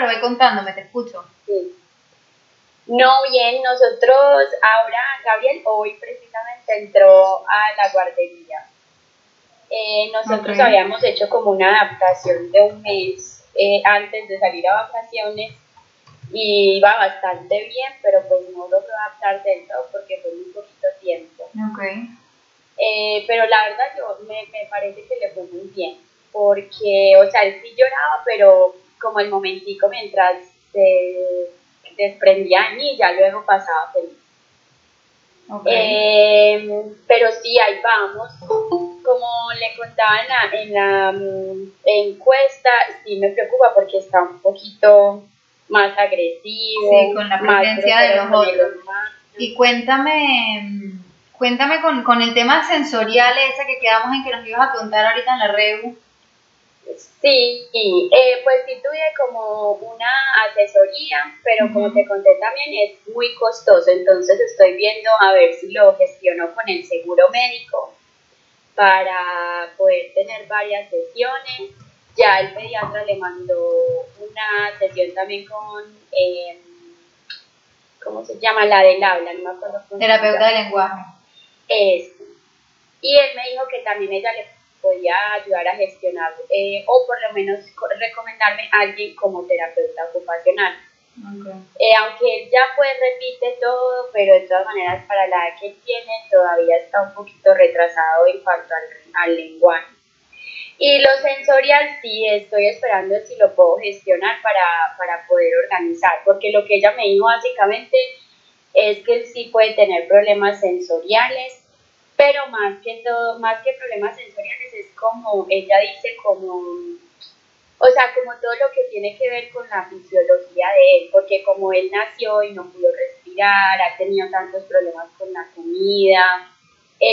pero ve contándome, te escucho. Sí. No, bien, nosotros ahora, Gabriel, hoy precisamente entró a la guardería. Eh, nosotros habíamos hecho como una adaptación de un mes eh, antes de salir a vacaciones y iba bastante bien, pero pues no logró adaptar del todo porque fue muy poquito tiempo. Okay. Eh, pero la verdad yo me, me, parece que le fue muy bien, porque, o sea, él sí lloraba, pero como el momentico mientras se desprendía de mí, ya luego pasaba feliz. Eh, pero sí, ahí vamos. Como le contaba en la, en la mm, encuesta, sí me preocupa porque está un poquito más agresivo. Sí, con la presencia de los otros. Y cuéntame, cuéntame con, con el tema sensorial ese que quedamos en que nos ibas a contar ahorita en la REU. Sí, eh, pues sí tuve como una asesoría, pero como te conté también es muy costoso, entonces estoy viendo a ver si lo gestiono con el seguro médico para poder tener varias sesiones. Ya el pediatra le mandó una sesión también con, eh, ¿cómo se llama? La del habla, no me acuerdo. Terapeuta de lenguaje. Es. Y él me dijo que también ella le podía ayudar a gestionar eh, o por lo menos recomendarme a alguien como terapeuta ocupacional. Eh, aunque él ya pues repite todo, pero de todas maneras para la edad que tiene todavía está un poquito retrasado en cuanto al, al lenguaje. Y lo sensorial sí, estoy esperando si lo puedo gestionar para, para poder organizar, porque lo que ella me dijo básicamente es que él sí puede tener problemas sensoriales, pero más que todo, más que problemas sensoriales, es como ella dice, como, o sea, como todo lo que tiene que ver con la fisiología de él, porque como él nació y no pudo respirar, ha tenido tantos problemas con la comida,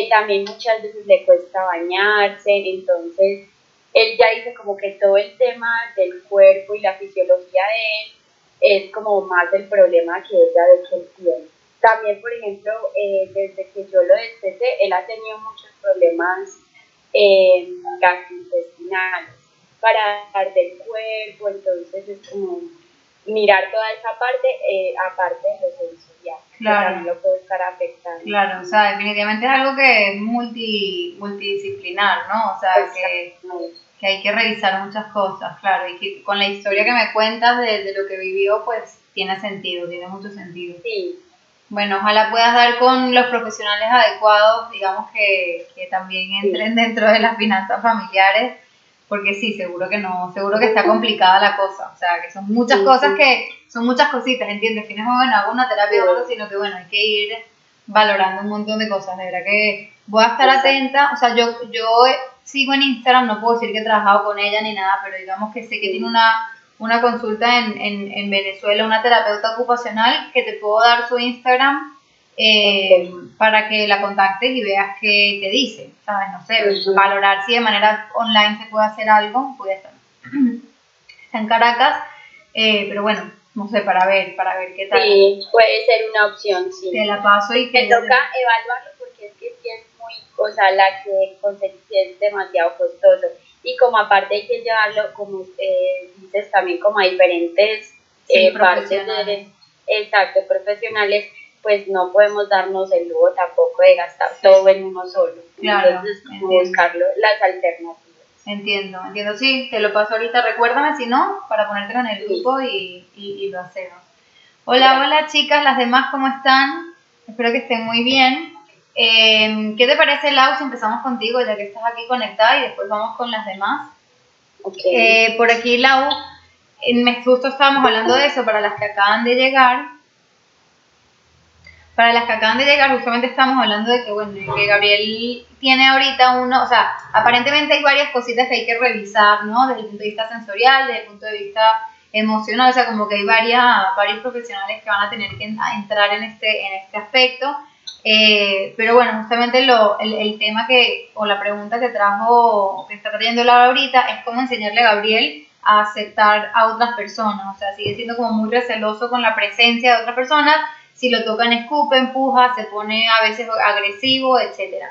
también muchas veces le cuesta bañarse, entonces él ya dice como que todo el tema del cuerpo y la fisiología de él es como más el problema que ella de que él tiene. También, por ejemplo, eh, desde que yo lo despeté, él ha tenido muchos problemas eh, gastrointestinales para dar del cuerpo, entonces es como mirar toda esa parte, eh, aparte de lo sensorial, claro. que también lo puede estar afectando. Claro, o sea, definitivamente es algo que es multi, multidisciplinar, ¿no? O sea, que, que, hay que revisar muchas cosas, claro, y que con la historia que me cuentas de, de lo que vivió, pues tiene sentido, tiene mucho sentido. Sí, bueno, ojalá puedas dar con los profesionales adecuados, digamos que, que también entren dentro de las finanzas familiares, porque sí, seguro que no, seguro que está complicada la cosa, o sea, que son muchas cosas que, son muchas cositas, ¿entiendes? Que no es, bueno, hago una terapia o algo, sino que, bueno, hay que ir valorando un montón de cosas, de verdad que voy a estar atenta, o sea, yo, yo sigo en Instagram, no puedo decir que he trabajado con ella ni nada, pero digamos que sé que tiene una una consulta en, en, en, Venezuela, una terapeuta ocupacional, que te puedo dar su Instagram eh, para que la contactes y veas qué te dice, ¿sabes? No sé, valorar si de manera online se puede hacer algo, puede. Está en Caracas, eh, pero bueno, no sé, para ver, para ver qué tal. Sí, puede ser una opción, sí. Te la paso y que... Me toca evaluarlo porque es que sí es muy, o sea, la que conseguí es demasiado costoso y como aparte hay que llevarlo, como eh, dices, también como a diferentes eh, partes de, exacto, profesionales, pues no podemos darnos el lujo tampoco de gastar todo en uno solo. Claro, Entonces, buscarlo, las alternativas. Entiendo, entiendo, sí, te lo paso ahorita, recuérdame si no, para ponerte en el grupo y, y, lo hacemos. Hola, hola chicas, las demás, ¿cómo están? Espero que estén muy bien. Eh, ¿Qué te parece, Lau, si empezamos contigo, ya que estás aquí conectada y después vamos con las demás? Eh, por aquí, Lau, en, justo estábamos hablando de eso para las que acaban de llegar. Para las que acaban de llegar, justamente estamos hablando de que, bueno, que Gabriel tiene ahorita uno, o sea, aparentemente hay varias cositas que hay que revisar, ¿no? Desde el punto de vista sensorial, desde el punto de vista emocional, o sea, como que hay varias, varios profesionales que van a tener que entrar en este, en este aspecto. Eh, pero bueno, justamente lo, el, tema que, o la pregunta que trajo, que está trayendo Laura ahorita, es cómo enseñarle a Gabriel a aceptar a otras personas. O sea, sigue siendo como muy receloso con la presencia de otras personas. Si lo tocan, escupe, empuja, se pone a veces agresivo, etc.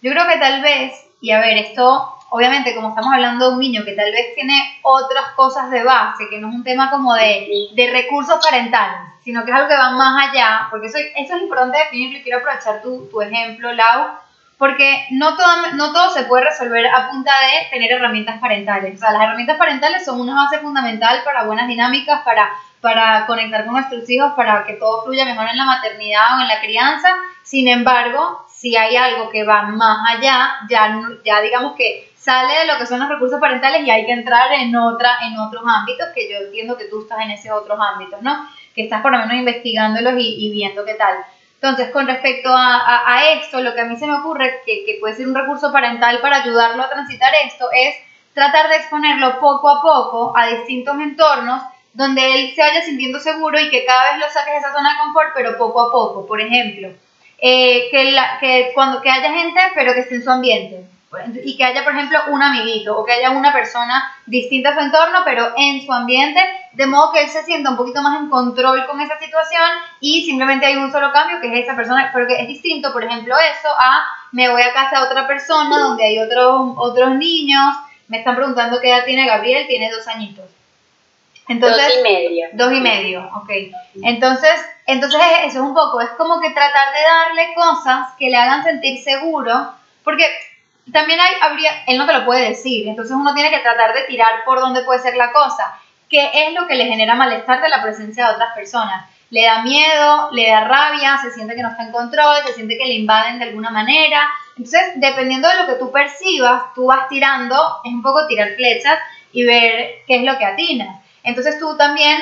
Yo creo que tal vez, y a ver, esto obviamente como estamos hablando de un niño que tal vez tiene otras cosas de base, que no es un tema como de, de recursos parentales, sino que es algo que va más allá, porque eso, eso es importante definirlo y quiero aprovechar tu, tu ejemplo, Lau, porque no todo, no todo se puede resolver a punta de tener herramientas parentales. O sea, las herramientas parentales son una base fundamental para buenas dinámicas, para, para conectar con nuestros hijos, para que todo fluya mejor en la maternidad o en la crianza. Sin embargo, si hay algo que va más allá, ya, ya digamos que sale de lo que son los recursos parentales y hay que entrar en, otra, en otros ámbitos, que yo entiendo que tú estás en esos otros ámbitos, ¿no? Que estás por lo menos investigándolos y, y viendo qué tal. Entonces, con respecto a, esto, lo que a mí se me ocurre que, que, puede ser un recurso parental para ayudarlo a transitar esto es tratar de exponerlo poco a poco a distintos entornos donde él se vaya sintiendo seguro y que cada vez lo saques de esa zona de confort, pero poco a poco. Por ejemplo, eh, que, la, que, cuando, que haya gente, pero que esté en su ambiente y que haya, por ejemplo, un amiguito o que haya una persona distinta a su entorno, pero en su ambiente, de modo que él se sienta un poquito más en control con esa situación y simplemente hay un solo cambio, que es esa persona, pero que es distinto, por ejemplo, eso a me voy a casa de otra persona donde hay otros otros niños, me están preguntando qué edad tiene Gabriel, tiene dos añitos. Entonces, dos y medio. Dos y medio, ok. Entonces, entonces eso es un poco, es como que tratar de darle cosas que le hagan sentir seguro, porque también hay, habría, él no te lo puede decir, entonces uno tiene que tratar de tirar por dónde puede ser la cosa, qué es lo que le genera malestar de la presencia de otras personas. Le da miedo, le da rabia, se siente que no está en control, se siente que le invaden de alguna manera. Entonces, dependiendo de lo que tú percibas, tú vas tirando, es un poco tirar flechas y ver qué es lo que atinas. Entonces tú también,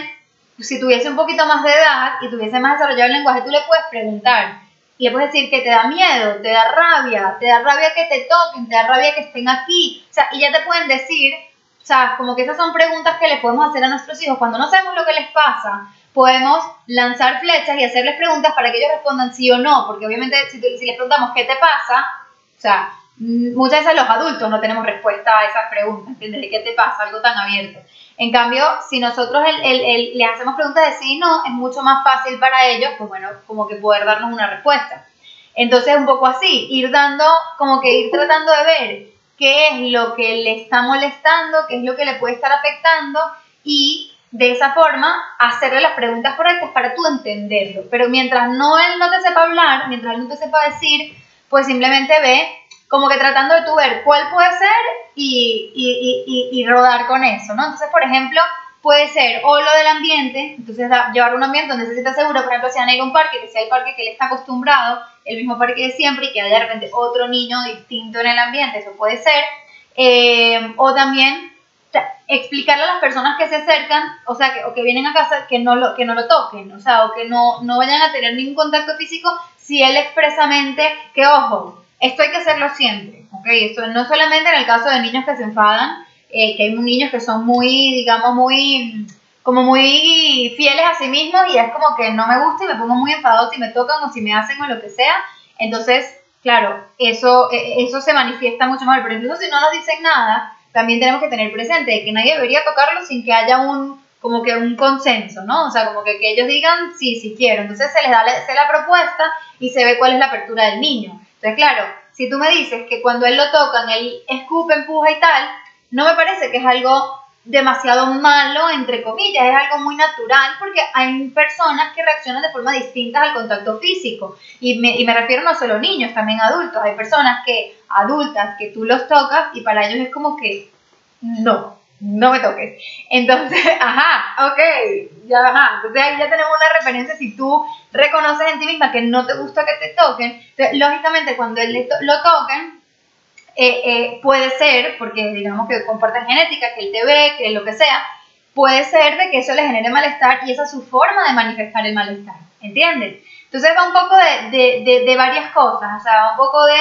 si tuviese un poquito más de edad y tuviese más desarrollado el lenguaje, tú le puedes preguntar, le puedes decir que te da miedo, te da rabia, te da rabia que te toquen, te da rabia que estén aquí. O sea, y ya te pueden decir, o sea, como que esas son preguntas que le podemos hacer a nuestros hijos. Cuando no sabemos lo que les pasa, podemos lanzar flechas y hacerles preguntas para que ellos respondan sí o no. Porque obviamente si, si les preguntamos qué te pasa, o sea, muchas veces los adultos no tenemos respuesta a esas preguntas, ¿entiendes? qué te pasa? Algo tan abierto. En cambio, si nosotros el, les hacemos preguntas de sí y no, es mucho más fácil para ellos, pues bueno, como que poder darnos una respuesta. Entonces, un poco así, ir dando, como que ir tratando de ver qué es lo que le está molestando, qué es lo que le puede estar afectando y de esa forma hacerle las preguntas correctas para tú entenderlo. Pero mientras no él no te sepa hablar, mientras él no te sepa decir, pues simplemente ve como que tratando de tú ver cuál puede ser y, y, y, y, rodar con eso, ¿no? Entonces, por ejemplo, puede ser o lo del ambiente, entonces llevar un ambiente donde se sienta seguro, por ejemplo, si van a ir a un parque, que sea el parque que él está acostumbrado, el mismo parque de siempre, y que haya de repente otro niño distinto en el ambiente, eso puede ser. Eh, o también explicarle a las personas que se acercan, o sea, que, o que vienen a casa, que no lo, que no lo toquen, o sea, o que no, no vayan a tener ningún contacto físico si él expresamente, que ojo, esto hay que hacerlo siempre, ¿ok? Esto no solamente en el caso de niños que se enfadan, eh, que hay niños que son muy, digamos, muy, como muy fieles a sí mismos y es como que no me gusta y me pongo muy enfadado si me tocan o si me hacen o lo que sea. Entonces, claro, eso, e, eso se manifiesta mucho más. Pero incluso si no nos dicen nada, también tenemos que tener presente que nadie debería tocarlo sin que haya un, como que un consenso, ¿no? O sea, como que, que ellos digan, sí, sí quiero. Entonces se les da se la propuesta y se ve cuál es la apertura del niño. Entonces, claro, si tú me dices que cuando él lo tocan, él escupe, empuja y tal, no me parece que es algo demasiado malo, entre comillas, es algo muy natural porque hay personas que reaccionan de forma distinta al contacto físico. Y me, y me refiero no solo a niños, también a adultos. Hay personas que, adultas, que tú los tocas y para ellos es como que no, no me toques. Entonces, ajá, ok, ya, ajá. Entonces ahí ya tenemos una referencia. Si tú reconoces en ti misma que no te gusta que te toquen, lógicamente cuando él lo toquen, eh, eh, puede ser, porque digamos que comparten genética, que él te ve, que lo que sea, puede ser de que eso le genere malestar y esa es su forma de manifestar el malestar, ¿entiendes? Entonces va un poco de, de, de, varias cosas, o sea, va un poco de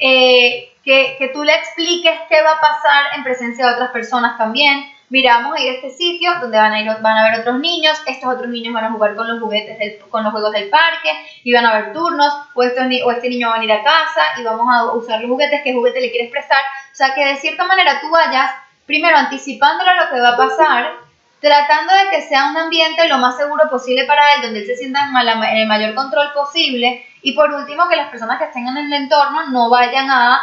eh, que, que, tú le expliques qué va a pasar en presencia de otras personas también. Mira, vamos este sitio donde van a ir, van a ver otros niños, estos otros niños van a jugar con los juguetes, del, con los juegos del parque, y van a haber turnos, o, estos, o este niño va a venir a casa y vamos a usar los juguetes, qué juguete le quieres prestar. O sea, que de cierta manera tú vayas, primero anticipándolo a lo que va a pasar, tratando de que sea un ambiente lo más seguro posible para él, donde él se sienta en el mayor control posible, y por último, que las personas que estén en el entorno no vayan a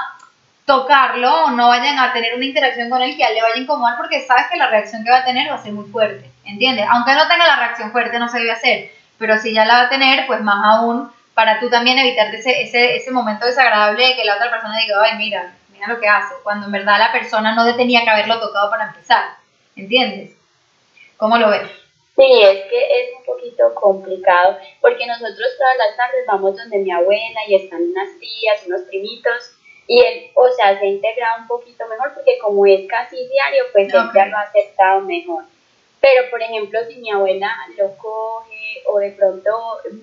tocarlo o no vayan a tener una interacción con él que a él le vaya a incomodar porque sabes que la reacción que va a tener va a ser muy fuerte, ¿entiendes? Aunque no tenga la reacción fuerte, no se debe hacer, pero si ya la va a tener, pues más aún para tú también evitar ese, ese, ese momento desagradable de que la otra persona diga, ay, mira, mira lo que hace, cuando en verdad la persona no tenía que haberlo tocado para empezar, ¿entiendes? ¿Cómo lo ves? Sí, es que es un poquito complicado, porque nosotros todas las tardes vamos donde mi abuela y están unas tías, unos primitos, y él, o sea, se ha integrado un poquito mejor, porque como es casi diario, pues él ya lo ha aceptado mejor. Pero, por ejemplo, si mi abuela lo coge o de pronto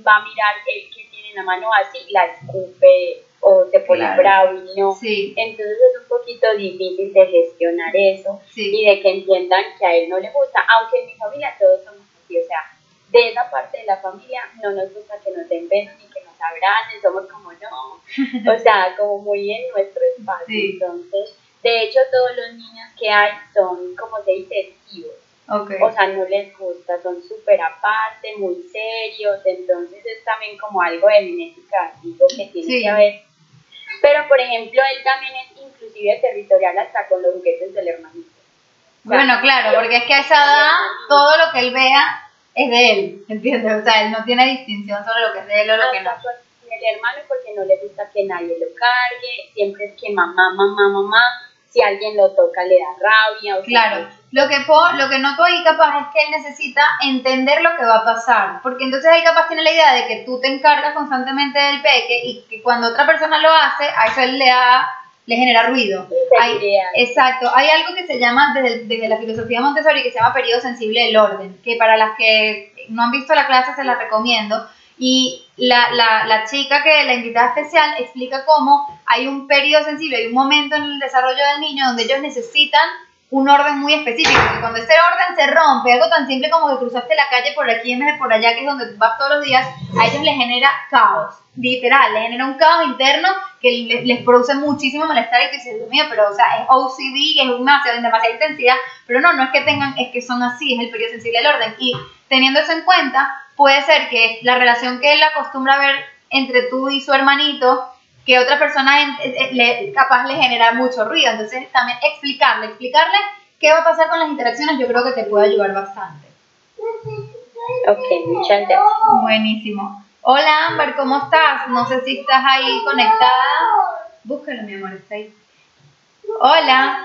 va a mirar el que tiene en la mano así, la escupe o se pone bravo y no. Entonces es un poquito difícil de gestionar eso y de que entiendan que a él no le gusta, aunque en mi familia todos somos así, o sea, de esa parte de la familia no nos gusta que nos den besos ni que nos abracen, somos como no, o sea, como muy en nuestro espacio. Entonces, de hecho, todos los niños que hay son, como se dice, esquivos. O sea, no les gusta, son súper aparte, muy serios, entonces es también como algo de genética, digo, que tiene que haber pero, por ejemplo, él también es inclusive territorial hasta con los juguetes del hermanito. bueno, claro, porque es que a esa edad todo lo que él vea es de él, ¿entiendes? O sea, él no tiene distinción sobre lo que es de él o lo que no. El hermano porque no le gusta que nadie lo cargue, siempre es que mamá, mamá, mamá, si alguien lo toca le da rabia. O claro, lo que, lo que noto ahí capaz es que él necesita entender lo que va a pasar, porque entonces ahí capaz tiene la idea de que tú te encargas constantemente del peque y que cuando otra persona lo hace, a eso él le da le genera ruido. Hay, exacto, hay algo que se llama desde, desde, la filosofía Montessori que se llama periodo sensible del orden, que para las que no han visto la clase se la recomiendo, y la, la, la, chica que la invitada especial explica cómo hay un periodo sensible, hay un momento en el desarrollo del niño donde ellos necesitan un orden muy específico. Y cuando ese orden se rompe, algo tan simple como que cruzaste la calle por aquí en vez de por allá, que es donde vas todos los días, a ellos les genera caos. Literal, les genera un caos interno que les, produce muchísimo malestar y que dices, Dios mío, pero o sea, es OCD, es demasiado, demasiada intensidad, pero no, no es que tengan, es que son así, es el periodo sensible del orden. Y teniendo eso en cuenta, puede ser que la relación que él acostumbra a ver entre tú y su hermanito, que otra persona le, capaz le genera mucho ruido. Entonces, también explicarle, explicarle qué va a pasar con las interacciones, yo creo que te puede ayudar bastante. Ok, muchas gracias. Buenísimo. Hola, Amber, ¿cómo estás? No sé si estás ahí conectada. Búscalo, mi amor, está ahí. Hola,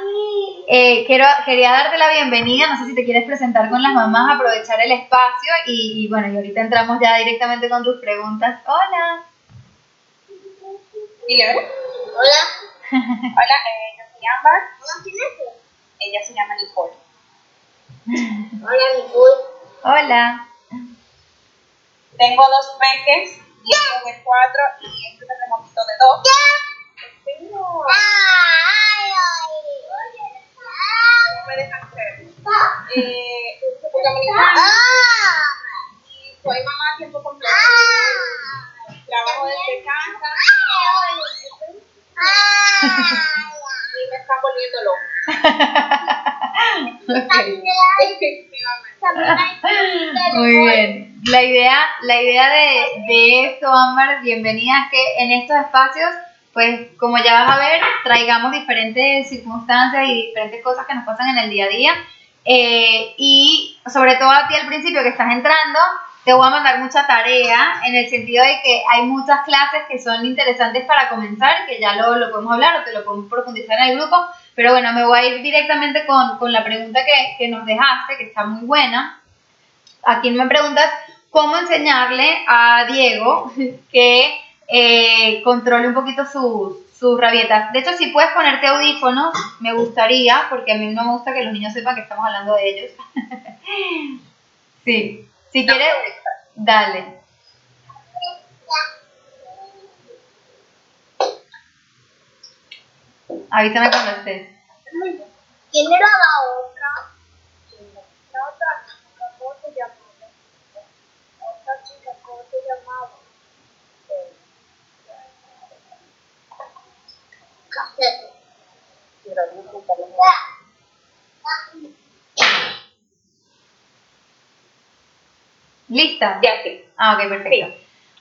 eh, quiero, quería darte la bienvenida, no sé si te quieres presentar con las mamás, aprovechar el espacio y, bueno, y ahorita entramos ya directamente con tus preguntas. Hola. Hola. Hola, eh, yo soy Amber. Hola, ¿quién es? Ella se llama Nicole. Hola, Nicole. Hola. Tengo dos peques, uno de cuatro y este terremotito de dos. No me dejan hacer. Eh, y soy mamá a tiempo completo. Trabajo desde casa. Y me está volviendo loco. Muy bien. La idea, la idea de, de esto, Amber, bienvenida, es que en estos espacios pues como ya vas a ver, traigamos diferentes circunstancias y diferentes cosas que nos pasan en el día a día. Eh, y sobre todo a ti al principio que estás entrando, te voy a mandar mucha tarea en el sentido de que hay muchas clases que son interesantes para comenzar, que ya lo, lo podemos hablar o te lo podemos profundizar en el grupo, pero bueno, me voy a ir directamente con, con la pregunta que, que nos dejaste, que está muy buena. Aquí me preguntas cómo enseñarle a Diego que eh, controle un poquito sus, sus rabietas. De hecho, si puedes ponerte audífonos, me gustaría, porque a mí no me gusta que los niños sepan que estamos hablando de ellos. sí, si quieres, dale. Avísame cuando estés. ¿Quién era la otra? La otra chica, ¿cómo se llamaba? Otra chica, ¿cómo se llamaba? ¿Lista? Ya sí. Ah, ok, perfecto.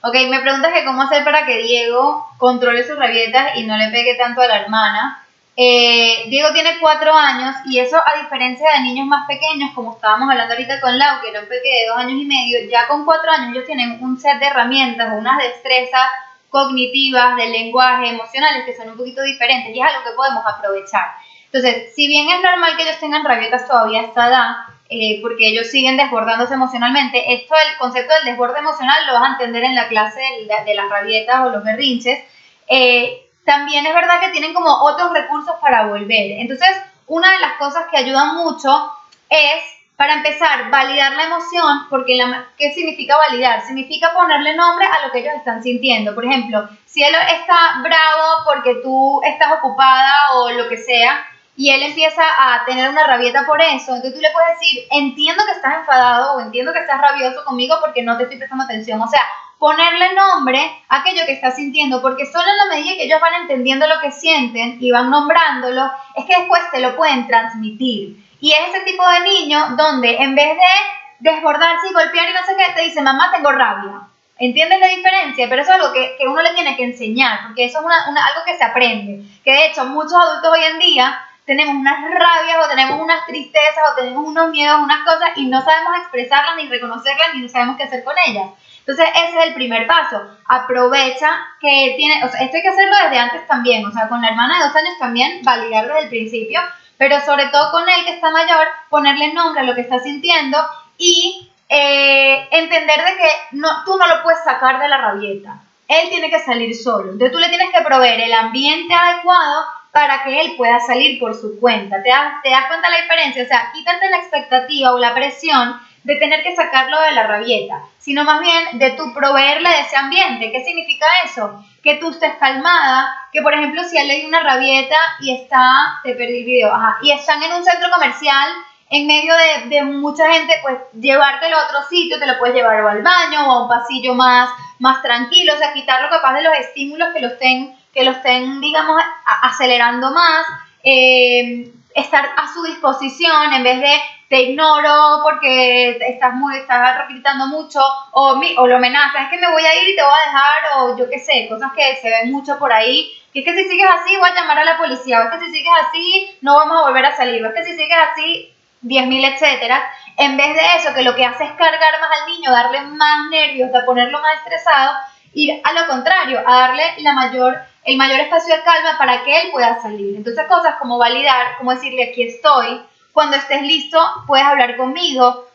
Ok, me preguntas que cómo hacer para que Diego controle sus rabietas y no le pegue tanto a la hermana. Eh, Diego tiene cuatro años y eso a diferencia de niños más pequeños, como estábamos hablando ahorita con Lau, que era un pequeño de dos años y medio, ya con cuatro años ellos tienen un set de herramientas, unas destrezas cognitivas, de lenguaje, emocionales, que son un poquito diferentes y es algo que podemos aprovechar. Entonces, si bien es normal que ellos tengan rabietas todavía a esta edad, eh, porque ellos siguen desbordándose emocionalmente, esto, el concepto del desborde emocional lo vas a entender en la clase de, las rabietas o los berrinches, eh, también es verdad que tienen como otros recursos para volver. Entonces, una de las cosas que ayudan mucho es, para empezar, validar la emoción, porque la, ¿qué significa validar? Significa ponerle nombre a lo que ellos están sintiendo. Por ejemplo, si él está bravo porque tú estás ocupada o lo que sea, y él empieza a tener una rabieta por eso, entonces tú le puedes decir, entiendo que estás enfadado o entiendo que estás rabioso conmigo porque no te estoy prestando atención. O sea, ponerle nombre a aquello que está sintiendo, porque solo en la medida que ellos van entendiendo lo que sienten y van nombrándolo, es que después te lo pueden transmitir. Y es ese tipo de niño donde en vez de desbordarse y golpear y no sé qué, te dice, mamá, tengo rabia. ¿Entiendes la diferencia? Pero eso es algo que, que uno le tiene que enseñar, porque eso es una, algo que se aprende. Que de hecho muchos adultos hoy en día tenemos unas rabias o tenemos unas tristezas o tenemos unos miedos, unas cosas y no sabemos expresarlas ni reconocerlas ni sabemos qué hacer con ellas. Entonces, ese es el primer paso. Aprovecha que tiene, o sea, esto hay que hacerlo desde antes también, o sea, con la hermana de dos años también, validar desde el principio, pero sobre todo con él que está mayor, ponerle nombre a lo que está sintiendo y eh, entender de que no, tú no lo puedes sacar de la rabieta. Él tiene que salir solo. Entonces tú le tienes que proveer el ambiente adecuado para que él pueda salir por su cuenta. ¿Te das, te das cuenta la diferencia? O sea, quítate la expectativa o la presión de tener que sacarlo de la rabieta, sino más bien de tu proveerle de ese ambiente. ¿Qué significa eso? Que tú estés calmada, que por ejemplo si él hay una rabieta y está, te perdí el video, ajá, y están en un centro comercial en medio de, mucha gente, pues llevártelo a otro sitio, te lo puedes llevar al baño o a un pasillo más, más tranquilo, o sea, quitarlo capaz de los estímulos que lo estén, que lo estén digamos, acelerando más, eh, estar a su disposición en vez de te ignoro porque estás muy estás gritando mucho o, mi, o lo amenazas, es que me voy a ir y te voy a dejar o yo qué sé, cosas que se ven mucho por ahí, que es que si sigues así voy a llamar a la policía, o es que si sigues así no vamos a volver a salir, o es que si sigues así 10.000 etcétera, en vez de eso que lo que hace es cargar más al niño, darle más nervios, a ponerlo más estresado, ir a lo contrario, a darle la mayor el mayor espacio de calma para que él pueda salir. Entonces cosas como validar, como decirle aquí estoy, cuando estés listo, puedes hablar conmigo.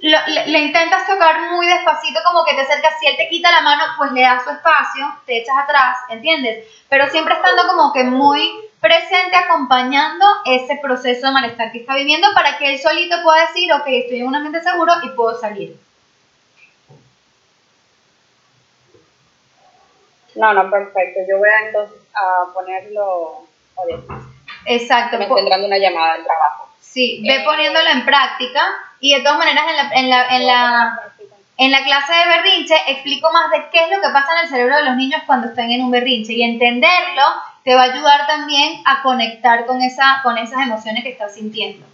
le, intentas tocar muy despacito, como que te acercas. Si él te quita la mano, pues le das su espacio, te echas atrás, ¿entiendes? Pero siempre estando como que muy presente, acompañando ese proceso de malestar que está viviendo para que él solito pueda decir, ok, estoy en un ambiente seguro y puedo salir. No, no, perfecto. Yo voy a entonces a ponerlo. Exacto. Me una llamada del trabajo. Sí, ve eh, poniéndolo en práctica y de todas maneras en la, en la, en la, en la clase de berrinche explico más de qué es lo que pasa en el cerebro de los niños cuando están en un berrinche y entenderlo te va a ayudar también a conectar con, esa, con esas emociones que estás sintiendo.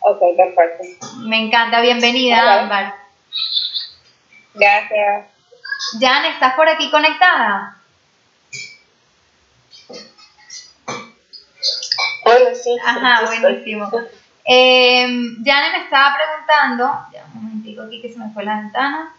Ok, perfecto. Me encanta, bienvenida, Ámbar. Gracias. Jan, ¿estás por aquí conectada? Hola, sí. Ajá, buenísimo. Eh, Jane me estaba preguntando, ya un momentico aquí que se me fue la ventana.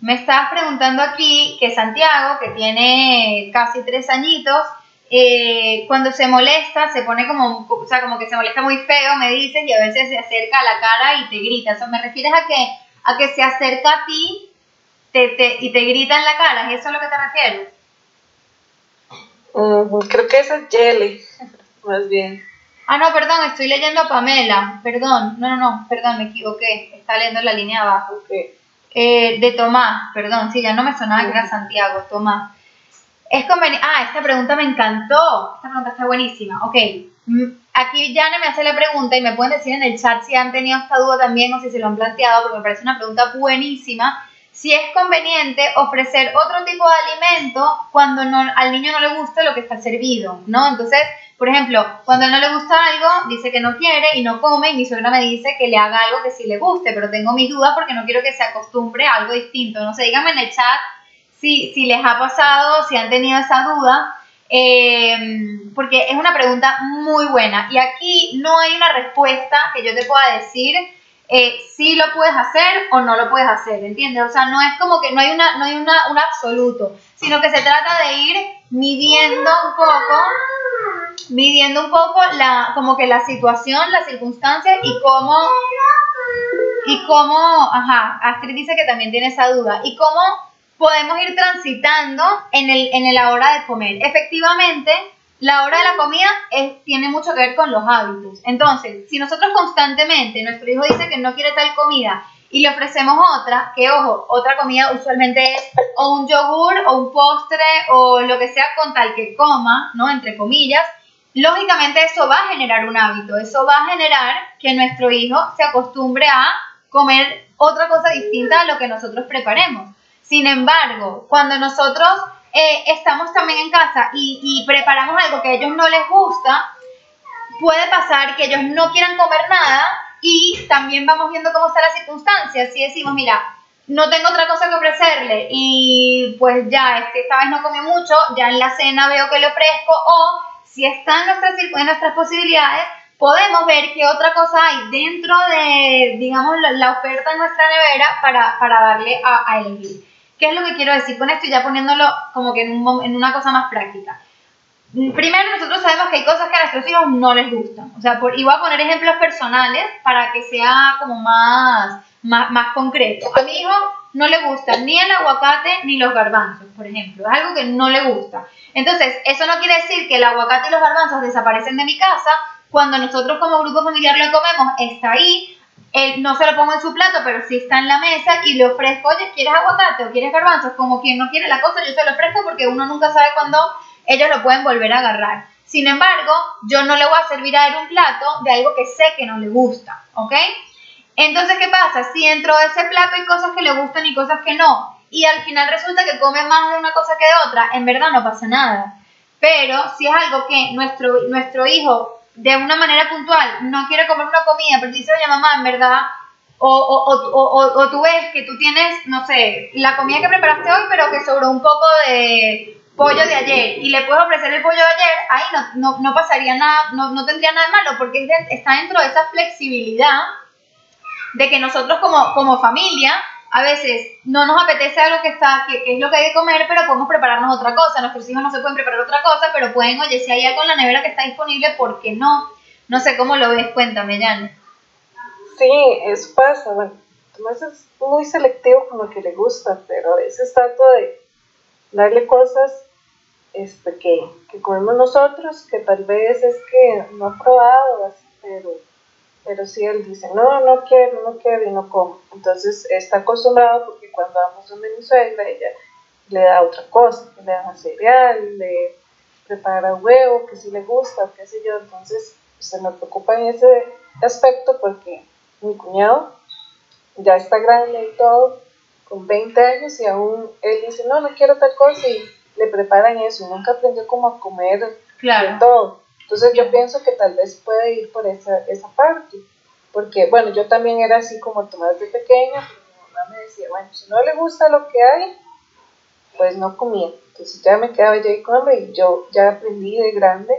Me estabas preguntando aquí que Santiago, que tiene casi tres añitos, eh, cuando se molesta, se pone como, o sea, como que se molesta muy feo, me dices, y a veces se acerca a la cara y te grita. ¿Eso me refieres a que, a que se acerca a ti te, te, y te grita en la cara? ¿Es eso a lo que te refieres? creo que esa es Jelly, más bien. Ah, no, perdón, estoy leyendo a Pamela. Perdón, no, no, no, perdón, me equivoqué. Está leyendo la línea abajo. Eh, de Tomás, perdón, sí, ya no me sonaba que era Santiago, Tomás. Es conveniente. Ah, esta pregunta me encantó. Esta pregunta está buenísima. Ok, mm, aquí Jane me hace la pregunta y me pueden decir en el chat si han tenido esta duda también o si se lo han planteado, porque me parece una pregunta buenísima si es conveniente ofrecer otro tipo de alimento cuando no, al niño no le gusta lo que está servido, ¿no? Entonces, por ejemplo, cuando no le gusta algo, dice que no quiere y no come, y mi suegra me dice que le haga algo que sí le guste, pero tengo mis dudas porque no quiero que se acostumbre a algo distinto. No sé, díganme en el chat si, si les ha pasado, si han tenido esa duda. Em, porque es una pregunta muy buena y aquí no hay una respuesta que yo te pueda decir eh, si lo puedes hacer o no lo puedes hacer, ¿entiendes? O sea, no es como que no hay, una, no hay una, un absoluto, sino que se trata de ir midiendo un poco, midiendo un poco la, como que la situación, las circunstancias y cómo, y cómo, ajá, Astrid dice que también tiene esa duda, y cómo podemos ir transitando en el, en la hora de comer. Efectivamente, la hora de la comida tiene mucho que ver con los hábitos. Entonces, si nosotros constantemente, nuestro hijo dice que no quiere tal comida y le ofrecemos otra, que ojo, otra comida usualmente es o un yogur o un postre o lo que sea con tal que coma, ¿no? Entre comillas, lógicamente eso va a generar un hábito, eso va a generar que nuestro hijo se acostumbre a comer otra cosa distinta a lo que nosotros preparemos. Sin embargo, cuando nosotros eh, estamos también en casa y, preparamos algo que a ellos no les gusta, puede pasar que ellos no quieran comer nada y también vamos viendo cómo está la circunstancia. Si decimos, mira, no tengo otra cosa que ofrecerle y pues ya, este, esta vez no comió mucho, ya en la cena veo que le ofrezco o si está en nuestras, en nuestras posibilidades, podemos ver qué otra cosa hay dentro de, digamos, la, oferta en nuestra nevera para, para darle a, a elegir. ¿Qué es lo que quiero decir con esto? Ya poniéndolo como que en, en una cosa más práctica. Primero, nosotros sabemos que hay cosas que a nuestros hijos no les gustan. O sea, por, y voy a poner ejemplos personales para que sea como más, más, más concreto. A mi hijo no le gusta ni el aguacate ni los garbanzos, por ejemplo. Es algo que no le gusta. Entonces, eso no quiere decir que el aguacate y los garbanzos desaparecen de mi casa. Cuando nosotros como grupo familiar lo comemos, está ahí, él no se lo pongo en su plato, pero sí está en la mesa y le ofrezco, oye, ¿quieres aguacate o quieres garbanzos? Como quien no quiere la cosa, yo se lo ofrezco porque uno nunca sabe cuándo ellos lo pueden volver a agarrar. Sin embargo, yo no le voy a servir a él un plato de algo que sé que no le gusta, ¿ok? Entonces, ¿qué pasa? Si dentro de ese plato hay cosas que le gustan y cosas que no, y al final resulta que come más de una cosa que de otra, en verdad no pasa nada. Pero si es algo que nuestro, nuestro hijo de una manera puntual no quiere comer una comida, pero dice, oye mamá, en verdad, o, o, o, o, tú ves que tú tienes, no sé, la comida que preparaste hoy, pero que sobró un poco de pollo de ayer y le puedes ofrecer el pollo de ayer, ahí no, no, no pasaría nada, no, no, tendría nada de malo, porque está dentro de esa flexibilidad de que nosotros como, como familia a veces no nos apetece algo que está, que, es lo que hay de comer, pero podemos prepararnos otra cosa. Nuestros hijos no se pueden preparar otra cosa, pero pueden, oye, si hay la nevera que está disponible, ¿por qué no? No sé cómo lo ves, cuéntame, Jan. Sí, eso pasa. Bueno, Tomás es muy selectivo con lo que le gusta, pero a veces trato de darle cosas este, que, que comemos nosotros, que tal vez es que no ha probado, pero pero si él dice, no, no quiero, no quiero y no como. Entonces está acostumbrado porque cuando vamos mi suegra, ella le da otra cosa, le da cereal, le prepara huevo, que si le gusta, qué sé yo. Entonces se me preocupa en ese aspecto porque mi cuñado ya está grande y todo, con 20 años y aún él dice, no, no quiero tal cosa y le preparan eso. Nunca aprendió cómo a comer claro. todo. Entonces yo pienso que tal vez puede ir por esa, esa parte, porque bueno, yo también era así como Tomás de pequeña, mi mamá me decía, bueno, si no le gusta lo que hay, pues no comía. Entonces ya me quedaba yo ahí con hambre y yo ya aprendí de grande,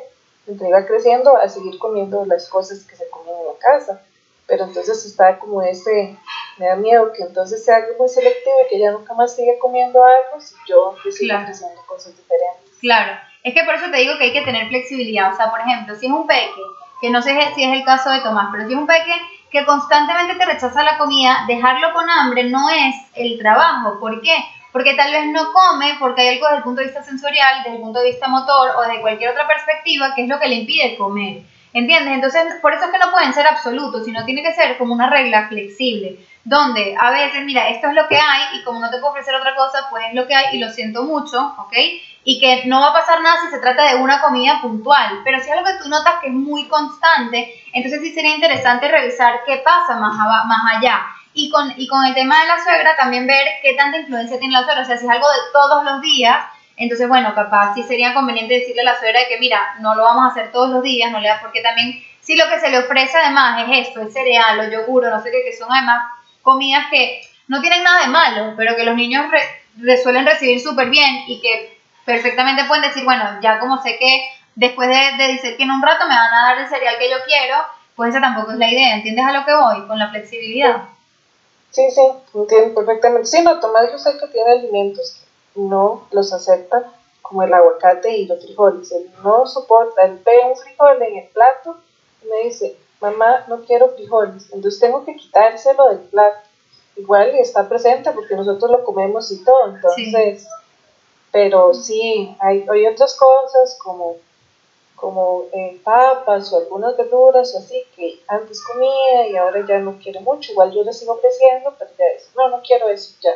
mientras iba creciendo, a seguir comiendo las cosas que se comían en la casa. Pero entonces estaba como ese, me da miedo que entonces sea algo muy selectivo y que ya nunca más siga comiendo algo si yo sigo haciendo cosas diferentes. Claro. Es que por eso te digo que hay que tener flexibilidad. O sea, por ejemplo, si es un peque, que no sé si es el caso de Tomás, pero si es un peque que constantemente te rechaza la comida, dejarlo con hambre no es el trabajo. ¿Por qué? Porque tal vez no come porque hay algo desde el punto de vista sensorial, desde el punto de vista motor o de cualquier otra perspectiva que es lo que le impide comer. ¿Entiendes? Entonces, por eso es que no pueden ser absolutos, sino tiene que ser como una regla flexible, donde a veces, mira, esto es lo que hay y como no te puedo ofrecer otra cosa, pues es lo que hay y lo siento mucho, ¿ok? Y que no va a pasar nada si se trata de una comida puntual, pero si es algo que tú notas que es muy constante, entonces sí sería interesante revisar qué pasa más, más allá. Y con, y con el tema de la suegra, también ver qué tanta influencia tiene la suegra, o sea, si es algo de todos los días, entonces bueno, capaz sí sería conveniente decirle a la suegra que mira, no lo vamos a hacer todos los días, no le das porque también, si lo que se le ofrece además es esto, el cereal o yogur o no sé qué, que son además comidas que no tienen nada de malo, pero que los niños suelen recibir súper bien y que perfectamente pueden decir, bueno, ya como sé que después de, de decir que en un rato me van a dar el cereal que yo quiero, pues esa tampoco es la idea, ¿entiendes a lo que voy? Con la flexibilidad. Sí, sí, entiendo perfectamente. Sí, no, Tomás yo sé que tiene alimentos que no los acepta, como el aguacate y los frijoles. Él no soporta, él ve un frijol en el plato y me dice, mamá, no quiero frijoles, entonces tengo que quitárselo del plato. Igual está presente porque nosotros lo comemos y todo, entonces, pero sí, hay, hay otras cosas como como eh, papas o algunas verduras o así que antes comía y ahora ya no quiere mucho. Igual yo le sigo ofreciendo, pero ya dice, no, no quiero eso, ya,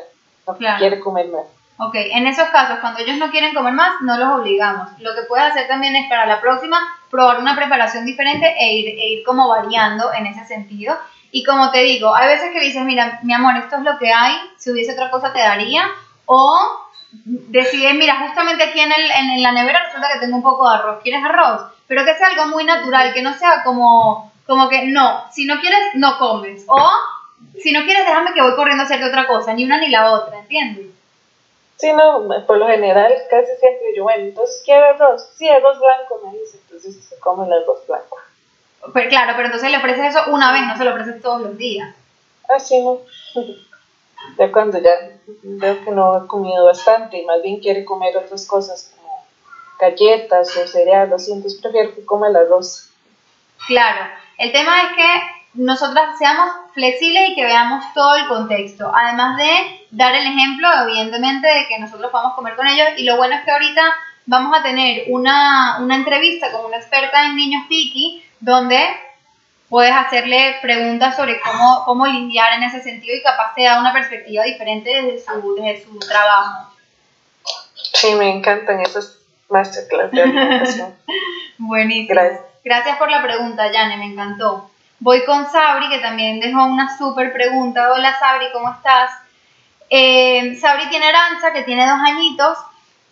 no quiere comer más. Ok, en esos casos, cuando ellos no quieren comer más, no los obligamos. Lo que puedes hacer también es para la próxima probar una preparación diferente e ir, e ir como variando en ese sentido. Y como te digo, hay veces que dices, mira, mi amor, esto es lo que hay, si hubiese otra cosa te daría, o decide, mira, justamente aquí en, el, en, la nevera resulta que tengo un poco de arroz, ¿quieres arroz? Pero que sea algo muy natural, que no sea como, como que no, si no quieres, no comes. O si no quieres, déjame que voy corriendo a hacerte otra cosa, ni una ni la otra, ¿entiendes? Sí, no, por lo general casi siempre yo, bueno, entonces quiero arroz, sí, arroz blanco, me dice, entonces se come el arroz blanco. Pero claro, pero entonces le ofreces eso una vez, no se lo ofreces todos los días. Ah, sí, no. ya cuando ya veo que no ha comido bastante y más bien quiere comer otras cosas como galletas o cereal, así, entonces prefiero que coma el arroz. Claro, el tema es que nosotras seamos flexibles y que veamos todo el contexto, además de dar el ejemplo, evidentemente, de que nosotros podamos comer con ellos y lo bueno es que ahorita vamos a tener una, una entrevista con una experta en niños piqui donde puedes hacerle preguntas sobre cómo, cómo lidiar en ese sentido y capaz te da una perspectiva diferente desde su, desde su trabajo. Sí, me encantan esas masterclass de alimentación. Buenísimo. Gracias. Gracias por la pregunta, Yane, me encantó. Voy con Sabri, que también dejó una súper pregunta. Hola Sabri, ¿cómo estás? Eh, Sabri tiene Aranza, que tiene dos añitos,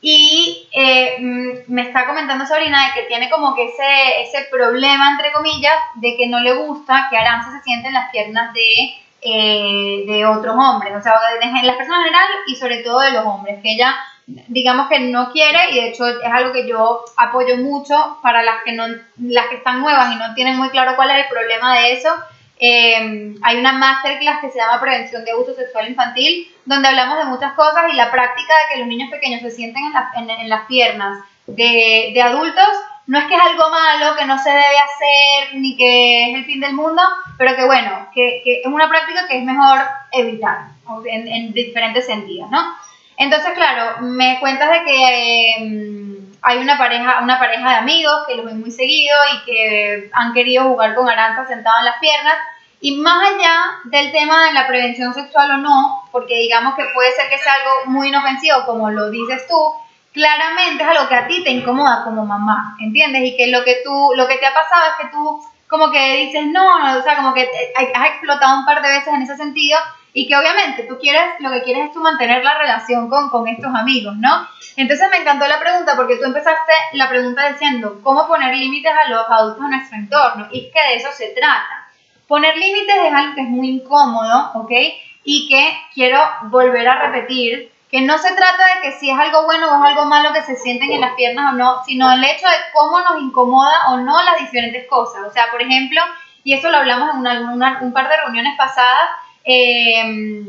y eh, mm, me está comentando Sabrina de que tiene como que ese, ese problema, entre comillas, de que no le gusta que Aranza se siente en las piernas de, eh, de otros hombres, o sea, de, las personas en general y sobre todo de los hombres, que ella digamos que no quiere y de hecho es algo que yo apoyo mucho para las que no las que están nuevas y no tienen muy claro cuál es el problema de eso eh, hay una masterclass que se llama Prevención de Abuso Sexual Infantil, donde hablamos de muchas cosas y la práctica de que los niños pequeños se sienten en, las piernas de, adultos no es que es algo malo, que no se debe hacer, ni que es el fin del mundo, pero que bueno, que, es una práctica que es mejor evitar en, diferentes sentidos, ¿no? Entonces, claro, me cuentas de que em, hay una pareja, una pareja de amigos que los ven muy seguido y que han querido jugar con Aranza sentado en las piernas y más allá del tema de la prevención sexual o no, porque digamos que puede ser que sea algo muy inofensivo, como lo dices tú, claramente es algo que a ti te incomoda como mamá, ¿entiendes? Y que lo que tú, lo que te ha pasado es que tú como que dices no, o sea, como que has explotado un par de veces en ese sentido y que obviamente tú quieres, lo que quieres es tú mantener la relación con, con estos amigos, ¿no? Entonces me encantó la pregunta porque tú empezaste la pregunta diciendo cómo poner límites a los adultos en nuestro entorno y que de eso se trata Poner límites es algo que es muy incómodo, ¿ok? Y que quiero volver a repetir, que no se trata de que si es algo bueno o es algo malo que se sienten en las piernas o no, sino el hecho de cómo nos incomoda o no las diferentes cosas. O sea, por ejemplo, y eso lo hablamos en una, un par de reuniones pasadas, eh,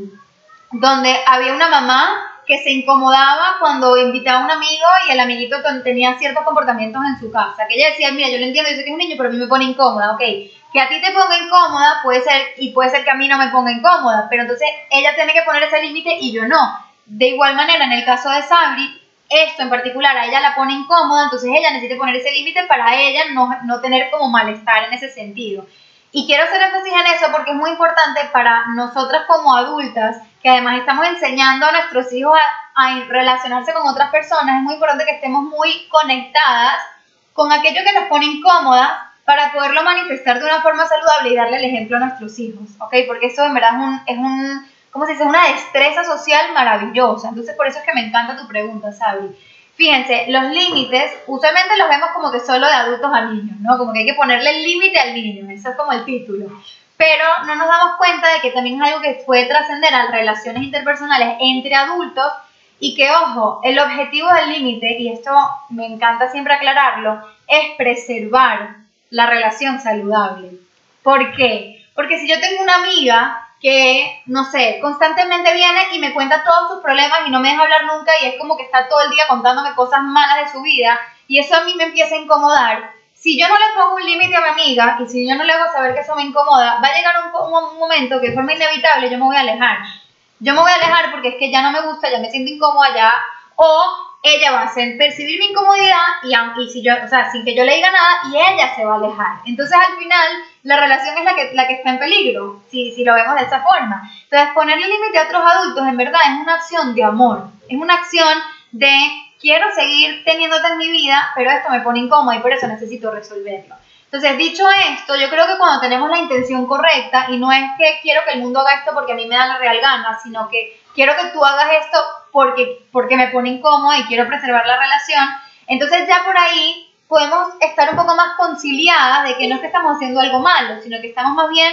donde había una mamá que se incomodaba cuando invitaba a un amigo y el amiguito tenía ciertos comportamientos en su casa. Que ella decía, mira, yo lo entiendo, yo sé que es un niño, pero a mí me pone incómoda, ok. Que a ti te ponga incómoda puede ser, y puede ser que a mí no me ponga incómoda, pero entonces ella tiene que poner ese límite y yo no. De igual manera, en el caso de Sabri, esto en particular a ella la pone incómoda, entonces ella necesita poner ese límite para ella no, no tener como malestar en ese sentido. Y quiero hacer énfasis en eso porque es muy importante para nosotras como adultas que además estamos enseñando a nuestros hijos a, relacionarse con otras personas, es muy importante que estemos muy conectadas con aquello que nos pone incómodas para poderlo manifestar de una forma saludable y darle el ejemplo a nuestros hijos, ¿ok? Porque eso en verdad es un, es un ¿cómo se dice? Una destreza social maravillosa. Entonces por eso es que me encanta tu pregunta, Sabri. Fíjense, los límites usualmente los vemos como que solo de adultos a niños, ¿no? Como que hay que ponerle el límite al niño, eso es como el título pero no nos damos cuenta de que también es algo que puede trascender a relaciones interpersonales entre adultos Y que, ojo, el objetivo del límite, y esto me encanta siempre aclararlo, es preservar la relación saludable. ¿Por qué? Porque si yo tengo una amiga que, no sé, constantemente viene y me cuenta todos sus problemas y no me deja hablar nunca y es como que está todo el día contándome cosas malas de su vida y eso a mí me empieza a incomodar. Si yo no le pongo un límite a mi amiga y si yo no le hago saber que eso me incomoda, va a llegar un, un momento que de forma inevitable yo me voy a alejar. Yo me voy a alejar porque es que ya no me gusta, ya me siento incómoda, ya o ella va a hacer percibir mi incomodidad y, si yo, o sea, sin que yo le diga nada y ella se va a alejar. Entonces al final la relación es la que, la que está en peligro, si, si lo vemos de esa forma. Entonces ponerle límite a otros adultos en verdad es una acción de amor, es una acción de quiero seguir teniéndote en mi vida, pero esto me pone incómoda y por eso necesito resolverlo. Entonces, dicho esto, yo creo que cuando tenemos la intención correcta, y no es que quiero que el mundo haga esto porque a mí me da la real gana, sino que quiero que tú hagas esto porque, porque me pone incómoda y quiero preservar la relación, entonces ya por ahí podemos estar un poco más conciliadas de que no es que estamos haciendo algo malo, sino que estamos más bien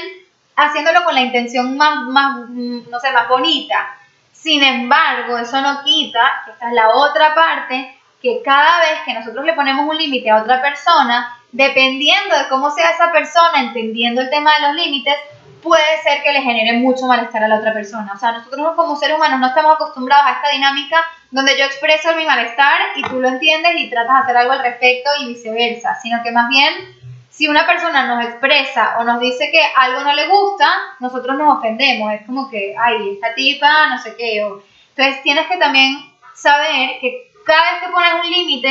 haciéndolo con la intención más, más no sé, más bonita. Sin embargo, eso no quita, que esta es la otra parte, que cada vez que nosotros le ponemos un límite a otra persona, dependiendo de cómo sea esa persona, entendiendo el tema de los límites, puede ser que le genere mucho malestar a la otra persona. O sea, nosotros como seres humanos no estamos acostumbrados a esta dinámica donde yo expreso mi malestar y tú lo entiendes y tratas de hacer algo al respecto y viceversa, sino que más bien si una persona nos expresa o nos dice que algo no le gusta, nosotros nos ofendemos. Es como que, ay, esta tipa, no sé qué. Entonces tienes que también saber que cada vez que pones un límite,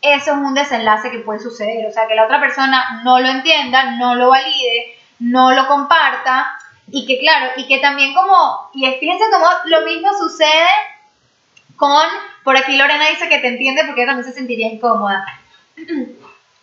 eso es un desenlace que puede suceder. O sea, que la otra persona no lo entienda, no lo valide, no lo comparta. Y que claro, y que también como, y fíjense cómo lo mismo sucede con, por aquí Lorena dice que te entiende porque también se sentiría incómoda.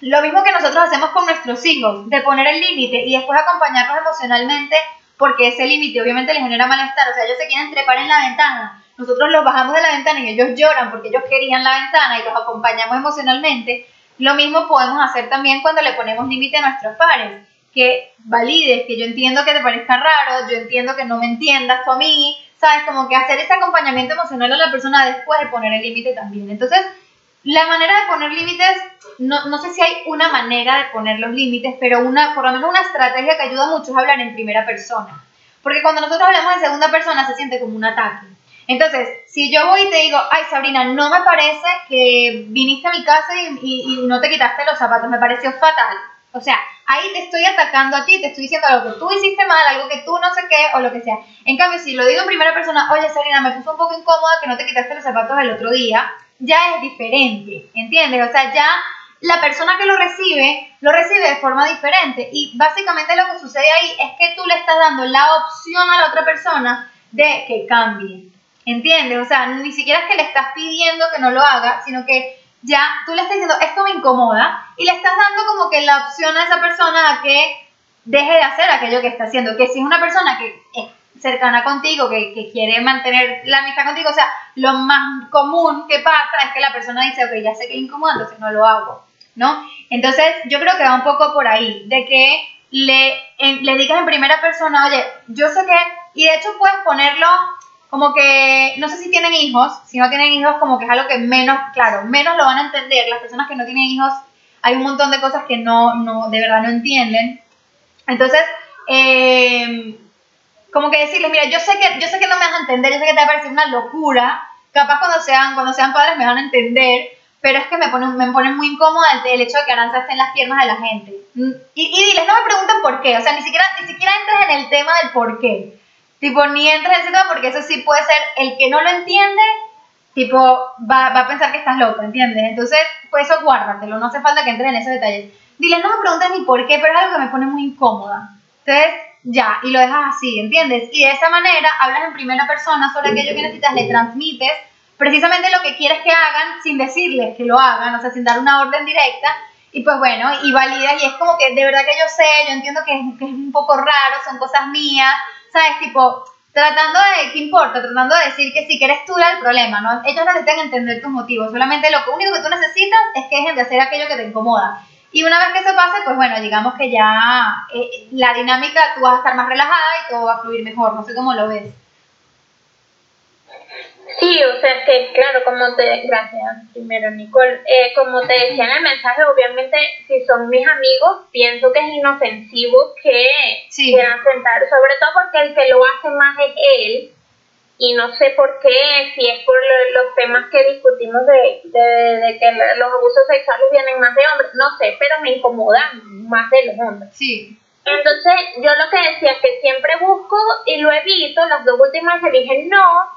Lo mismo que nosotros hacemos con nuestros hijos, de poner el límite y después acompañarlos emocionalmente porque ese límite obviamente les genera malestar. O sea, ellos se quieren trepar en la ventana, nosotros los bajamos de la ventana y ellos lloran porque ellos querían la ventana y los acompañamos emocionalmente. Lo mismo podemos hacer también cuando le ponemos límite a nuestros pares. Que valides, que yo entiendo que te parezca raro, yo entiendo que no me entiendas tú a mí, ¿sabes? Como que hacer ese acompañamiento emocional a la persona después de poner el límite también. Entonces, la manera de poner límites, no, no, sé si hay una manera de poner los límites, pero una, por lo menos una estrategia que ayuda mucho es hablar en primera persona. Porque cuando nosotros hablamos en segunda persona se siente como un ataque. Entonces, si yo voy y te digo, ay Sabrina, no me parece que viniste a mi casa y, y, no te quitaste los zapatos, me pareció fatal. O sea, ahí te estoy atacando a ti, te estoy diciendo algo que tú hiciste mal, algo que tú no sé qué, o lo que sea. En cambio, si lo digo en primera persona, oye Sabrina, me puso un poco incómoda que no te quitaste los zapatos el otro día, ya es diferente, ¿entiendes? O sea, ya la persona que lo recibe, lo recibe de forma diferente. Y básicamente lo que sucede ahí es que tú le estás dando la opción a la otra persona de que cambie. ¿Entiendes? O sea, ni siquiera es que le estás pidiendo que no lo haga, sino que ya tú le estás diciendo, esto me incomoda, y le estás dando como que la opción a esa persona a que deje de hacer aquello que está haciendo. Que si es una persona que es cercana contigo, que, que, quiere mantener la amistad contigo, o sea, lo más común que pasa es que la persona dice, ok, ya sé que es incómodo, entonces no lo hago, ¿no? Entonces, yo creo que va un poco por ahí, de que le, le digas en primera persona, oye, yo sé que, y de hecho puedes ponerlo como que, no sé si tienen hijos, si no tienen hijos, como que es algo que menos, claro, menos lo van a entender. Las personas que no tienen hijos, hay un montón de cosas que no, no de verdad no entienden. Entonces, eh, como que decirles, mira, yo sé que, yo sé que no me vas a entender, yo sé que te va a parecer una locura, capaz cuando sean, cuando sean padres me van a entender, pero es que me pone, me pone muy incómoda el, hecho de que Aranza esté en las piernas de la gente. Mm, y, y diles, no me pregunten por qué, o sea, ni siquiera, ni siquiera entres en el tema del por qué. Tipo, ni entres en ese tema porque eso sí puede ser el que no lo entiende, tipo, va, va a pensar que estás loco, ¿entiendes? Entonces, pues eso guárdatelo, no hace falta que entres en esos detalles. Diles, no me pregunten ni por qué, pero es algo que me pone muy incómoda. Entonces, ya, y lo dejas así, ¿entiendes? Y de esa manera hablas en primera persona sobre aquello que necesitas, le transmites precisamente lo que quieres que hagan sin decirles que lo hagan, o sea, sin dar una orden directa. Y pues bueno, y validas, y es como que de verdad que yo sé, yo entiendo que es, que es un poco raro, son cosas mías, ¿sabes? Tipo, tratando de, ¿qué importa? Tratando de decir que sí, que eres tú el problema, ¿no? Ellos no necesitan entender tus motivos, solamente lo único que tú necesitas es que dejen de hacer aquello que te incomoda. Y una vez que eso pase, pues bueno, digamos que ya eh, la dinámica, tú vas a estar más relajada y todo va a fluir mejor. No sé cómo lo ves. Sí, Sí, o sea, es que, claro, como te. Gracias, primero, Nicole. Eh, como te decía en el mensaje, obviamente, si son mis amigos, pienso que es inofensivo que quieran sentar, sobre todo porque el que lo hace más es él. Y no sé por qué, si es por los temas que discutimos de, de, que los abusos sexuales vienen más de hombres, no sé, pero me incomodan más de los hombres. Sí. Entonces, yo lo que decía es que siempre busco y lo evito, las dos últimas se dije no,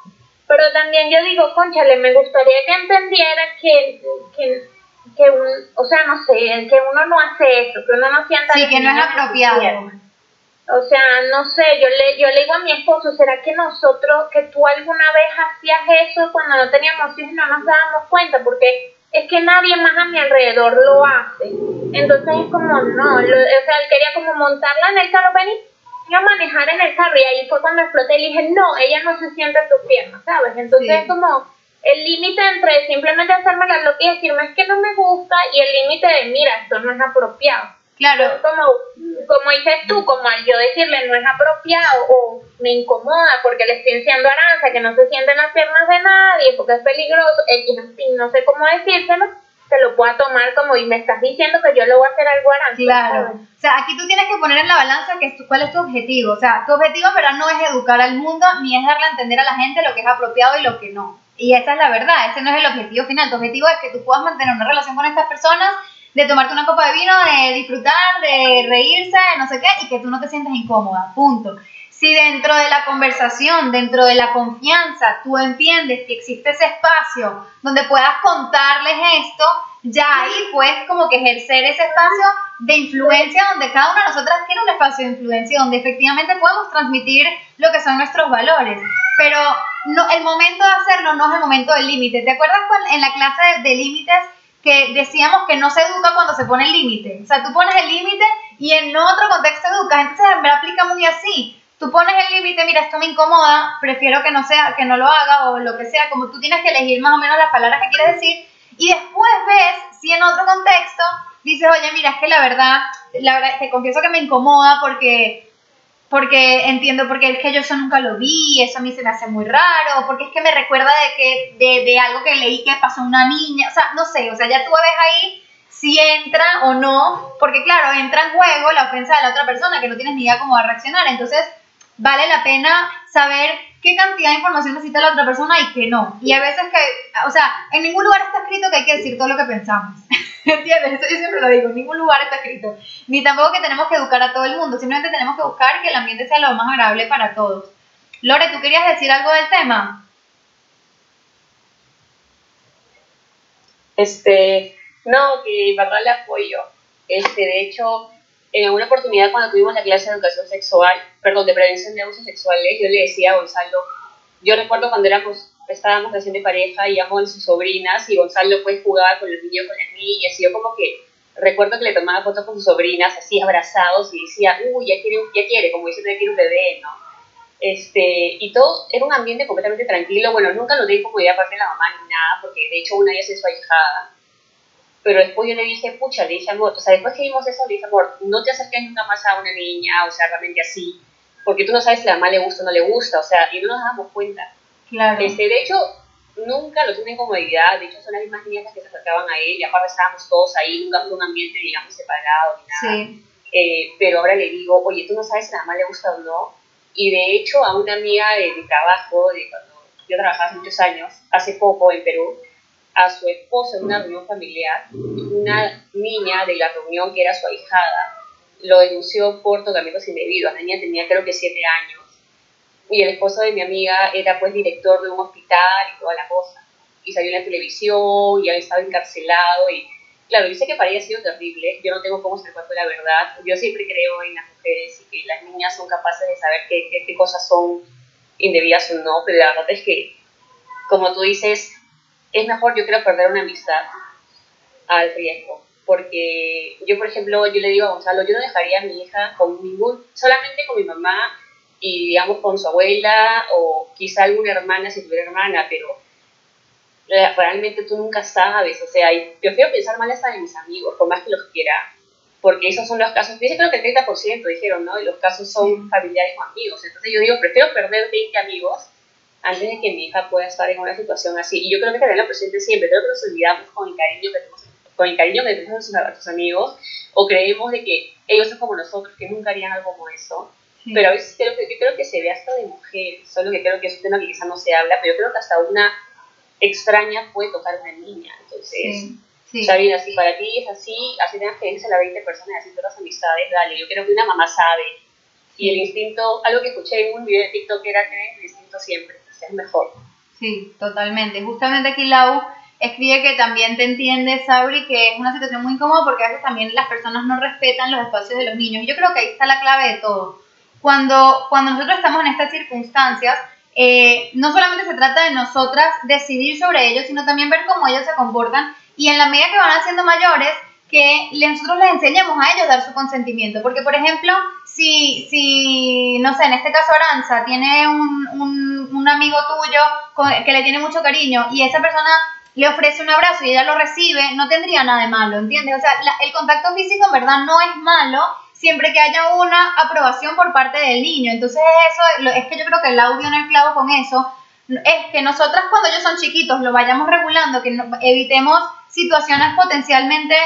pero también yo digo, conchale, me gustaría que entendiera que, que, que un, o sea, no sé, que uno no hace eso, que uno no sienta... Sí, que no es apropiado. O sea, no sé, yo le, yo le digo a mi esposo, ¿será que nosotros, que tú alguna vez hacías eso cuando no teníamos hijos y no nos dábamos cuenta? Porque es que nadie más a mi alrededor lo hace. Entonces es como, no, o sea, él quería como montarla en el carro, venir a manejar en el carro y ahí fue cuando exploté y dije, no, ella no se siente en tus piernas, ¿sabes? Entonces es como el límite entre simplemente hacerme la loca y decirme es que no me gusta y el límite de, mira, esto no es apropiado. Claro. Como, como dices tú, como al yo decirle no es apropiado o me incomoda porque le estoy diciendo a Aranza que no se siente en las piernas de nadie porque es peligroso, X, no sé cómo decírselo, se lo pueda tomar como y me estás diciendo que yo lo voy a hacer algo Aranza. Claro. O sea, aquí tú tienes que poner en la balanza que cuál es tu objetivo. O sea, tu objetivo, verdad, no es educar al mundo ni es darle a entender a la gente lo que es apropiado y lo que no. Y esa es la verdad, ese no es el objetivo final. Tu objetivo es que tú puedas mantener una relación con estas personas, de tomarte una copa de vino, de disfrutar, de reírse, no sé qué, y que tú no te sientas incómoda. Punto. Si dentro de la conversación, dentro de la confianza, tú entiendes que existe ese espacio donde puedas contarles esto, ya ahí puedes como que ejercer ese espacio de influencia donde cada una de nosotras tiene un espacio de influencia donde efectivamente podemos transmitir lo que son nuestros valores. Pero no, el momento de hacerlo no es el momento del límite. ¿Te acuerdas en la clase de, límites que decíamos que no se educa cuando se pone el límite? O sea, tú pones el límite y en otro contexto educas. Entonces me aplica muy así tú pones el límite, mira, esto me incomoda, prefiero que no sea, que no lo haga o lo que sea, como tú tienes que elegir más o menos las palabras que quieres decir y después ves si en otro contexto dices, oye, mira, es que la verdad, la verdad, te confieso que me incomoda porque porque entiendo, porque es que yo eso nunca lo vi, eso a mí se me hace muy raro, porque es que me recuerda de que de, de algo que leí que pasó a una niña, o sea, no sé, o sea, ya tú ves ahí si entra o no, porque claro, entra en juego la ofensa de la otra persona, que no tienes ni idea cómo va a reaccionar, entonces vale la pena saber qué cantidad de información necesita la otra persona y qué no. Y a veces que, o sea, en ningún lugar está escrito que hay que decir todo lo que pensamos. ¿Entiendes? Eso yo siempre lo digo, en ningún lugar está escrito. Ni tampoco que tenemos que educar a todo el mundo, simplemente tenemos que buscar que el ambiente sea lo más agradable para todos. Lore, ¿tú querías decir algo del tema? Este, no, que verdad le apoyo. Este, de hecho, en alguna oportunidad cuando tuvimos la clase de educación sexual, perdón, de prevención de abusos sexuales, yo le decía a Gonzalo, yo recuerdo cuando éramos, estábamos recién pareja, íbamos con sus sobrinas y Gonzalo pues jugaba con los niños, con las niñas, y yo como que recuerdo que le tomaba fotos con sus sobrinas, así abrazados, y decía, uy, ya quiere, ya quiere, como diciendo, ya quiere un bebé, ¿no? Este, y todo era un ambiente completamente tranquilo, bueno, nunca lo di como idea aparte de la mamá ni nada, porque de hecho una de ellas es su ahijada, pero después yo le dije, pucha, le dije, amor, o sea, después que vimos eso, le dije, amor, no te acerques nunca más a una niña, o sea, realmente así, porque tú no sabes si a la mamá le gusta o no le gusta, o sea, y no nos damos cuenta. Claro. Este, de hecho, nunca lo tuve incomodidad, de hecho son las mismas niñas que se acercaban a él, y aparte estábamos todos ahí, nunca fue un ambiente, digamos, separado ni nada. Sí. Eh, pero ahora le digo, oye, tú no sabes si a la mamá le gusta o no, y de hecho a una amiga de mi trabajo, de cuando yo trabajaba hace muchos años, hace poco en Perú, a su esposo en una reunión familiar, una niña de la reunión que era su ahijada lo denunció por tocamientos indebidos. La niña tenía creo que siete años y el esposo de mi amiga era pues director de un hospital y toda la cosa. Y salió en la televisión y había estado encarcelado y claro, yo sé que para ella ha sido terrible, yo no tengo cómo ser cuento la verdad, yo siempre creo en las mujeres y que las niñas son capaces de saber qué, qué cosas son indebidas o no, pero la verdad es que, como tú dices, es mejor, yo creo, perder una amistad al riesgo. Porque yo, por ejemplo, yo le digo a Gonzalo, yo no dejaría a mi hija con ningún, solamente con mi mamá y, digamos, con su abuela o quizá alguna hermana si tuviera hermana, pero realmente tú nunca sabes, o sea, yo prefiero pensar mal hasta de mis amigos, por más que los quiera, porque esos son los casos, dice creo que el 30% dijeron, ¿no? Y los casos son familiares o amigos, entonces yo digo, prefiero perder 20 amigos antes de que mi hija pueda estar en una situación así. Y yo creo que tenerlo presente siempre, creo que nos olvidamos con el cariño que tenemos, con el cariño que tenemos a nuestros amigos, o creemos de que ellos son como nosotros, que nunca harían algo como eso. Pero a veces creo que, yo creo que se ve hasta de mujer, solo que creo que es un tema que quizás no se habla, pero yo creo que hasta una extraña puede tocar a una niña. Entonces, sí. Sabina, si para ti es así, así tengas que irse a 20 personas, así todas las amistades, dale. Yo creo que una mamá sabe. Y el instinto, algo que escuché en un video de TikTok era que el instinto siempre es mejor. Sí, totalmente. Justamente aquí Lau escribe que también te entiende, Sabri, que es una situación muy incómoda porque a veces también las personas no respetan los espacios de los niños. Yo creo que ahí está la clave de todo. Cuando, cuando nosotros estamos en estas circunstancias, eh, no solamente se trata de nosotras decidir sobre ellos, sino también ver cómo ellos se comportan y en la medida que van haciendo mayores, que nosotros les enseñemos a ellos dar su consentimiento. Porque, por ejemplo, si, si no sé, en este caso Aranza tiene un, un, un amigo tuyo que le tiene mucho cariño y esa persona le ofrece un abrazo y ella lo recibe, no tendría nada de malo, ¿entiendes? O sea, el contacto físico en verdad no es malo siempre que haya una aprobación por parte del niño. Entonces eso es que yo creo que el audio en el clavo con eso es que nosotras cuando ellos son chiquitos lo vayamos regulando, que evitemos situaciones potencialmente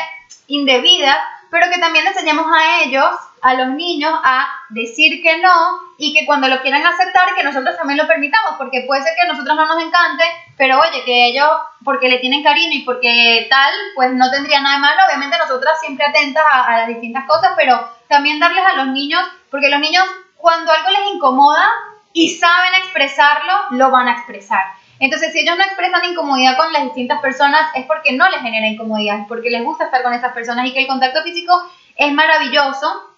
indebidas, pero que también enseñemos a ellos, a los niños, a decir que no y que cuando lo quieran aceptar, que nosotros también lo permitamos, porque puede ser que a nosotros no nos encante, pero oye, que ellos, porque le tienen cariño y porque tal, pues no tendría nada de malo, obviamente nosotras siempre atentas a, a las distintas cosas, pero también darles a los niños, porque los niños cuando algo les incomoda y saben expresarlo, lo van a expresar. Entonces, si ellos no expresan incomodidad con las distintas personas, es porque no les genera incomodidad, es porque les gusta estar con esas personas y que el contacto físico es maravilloso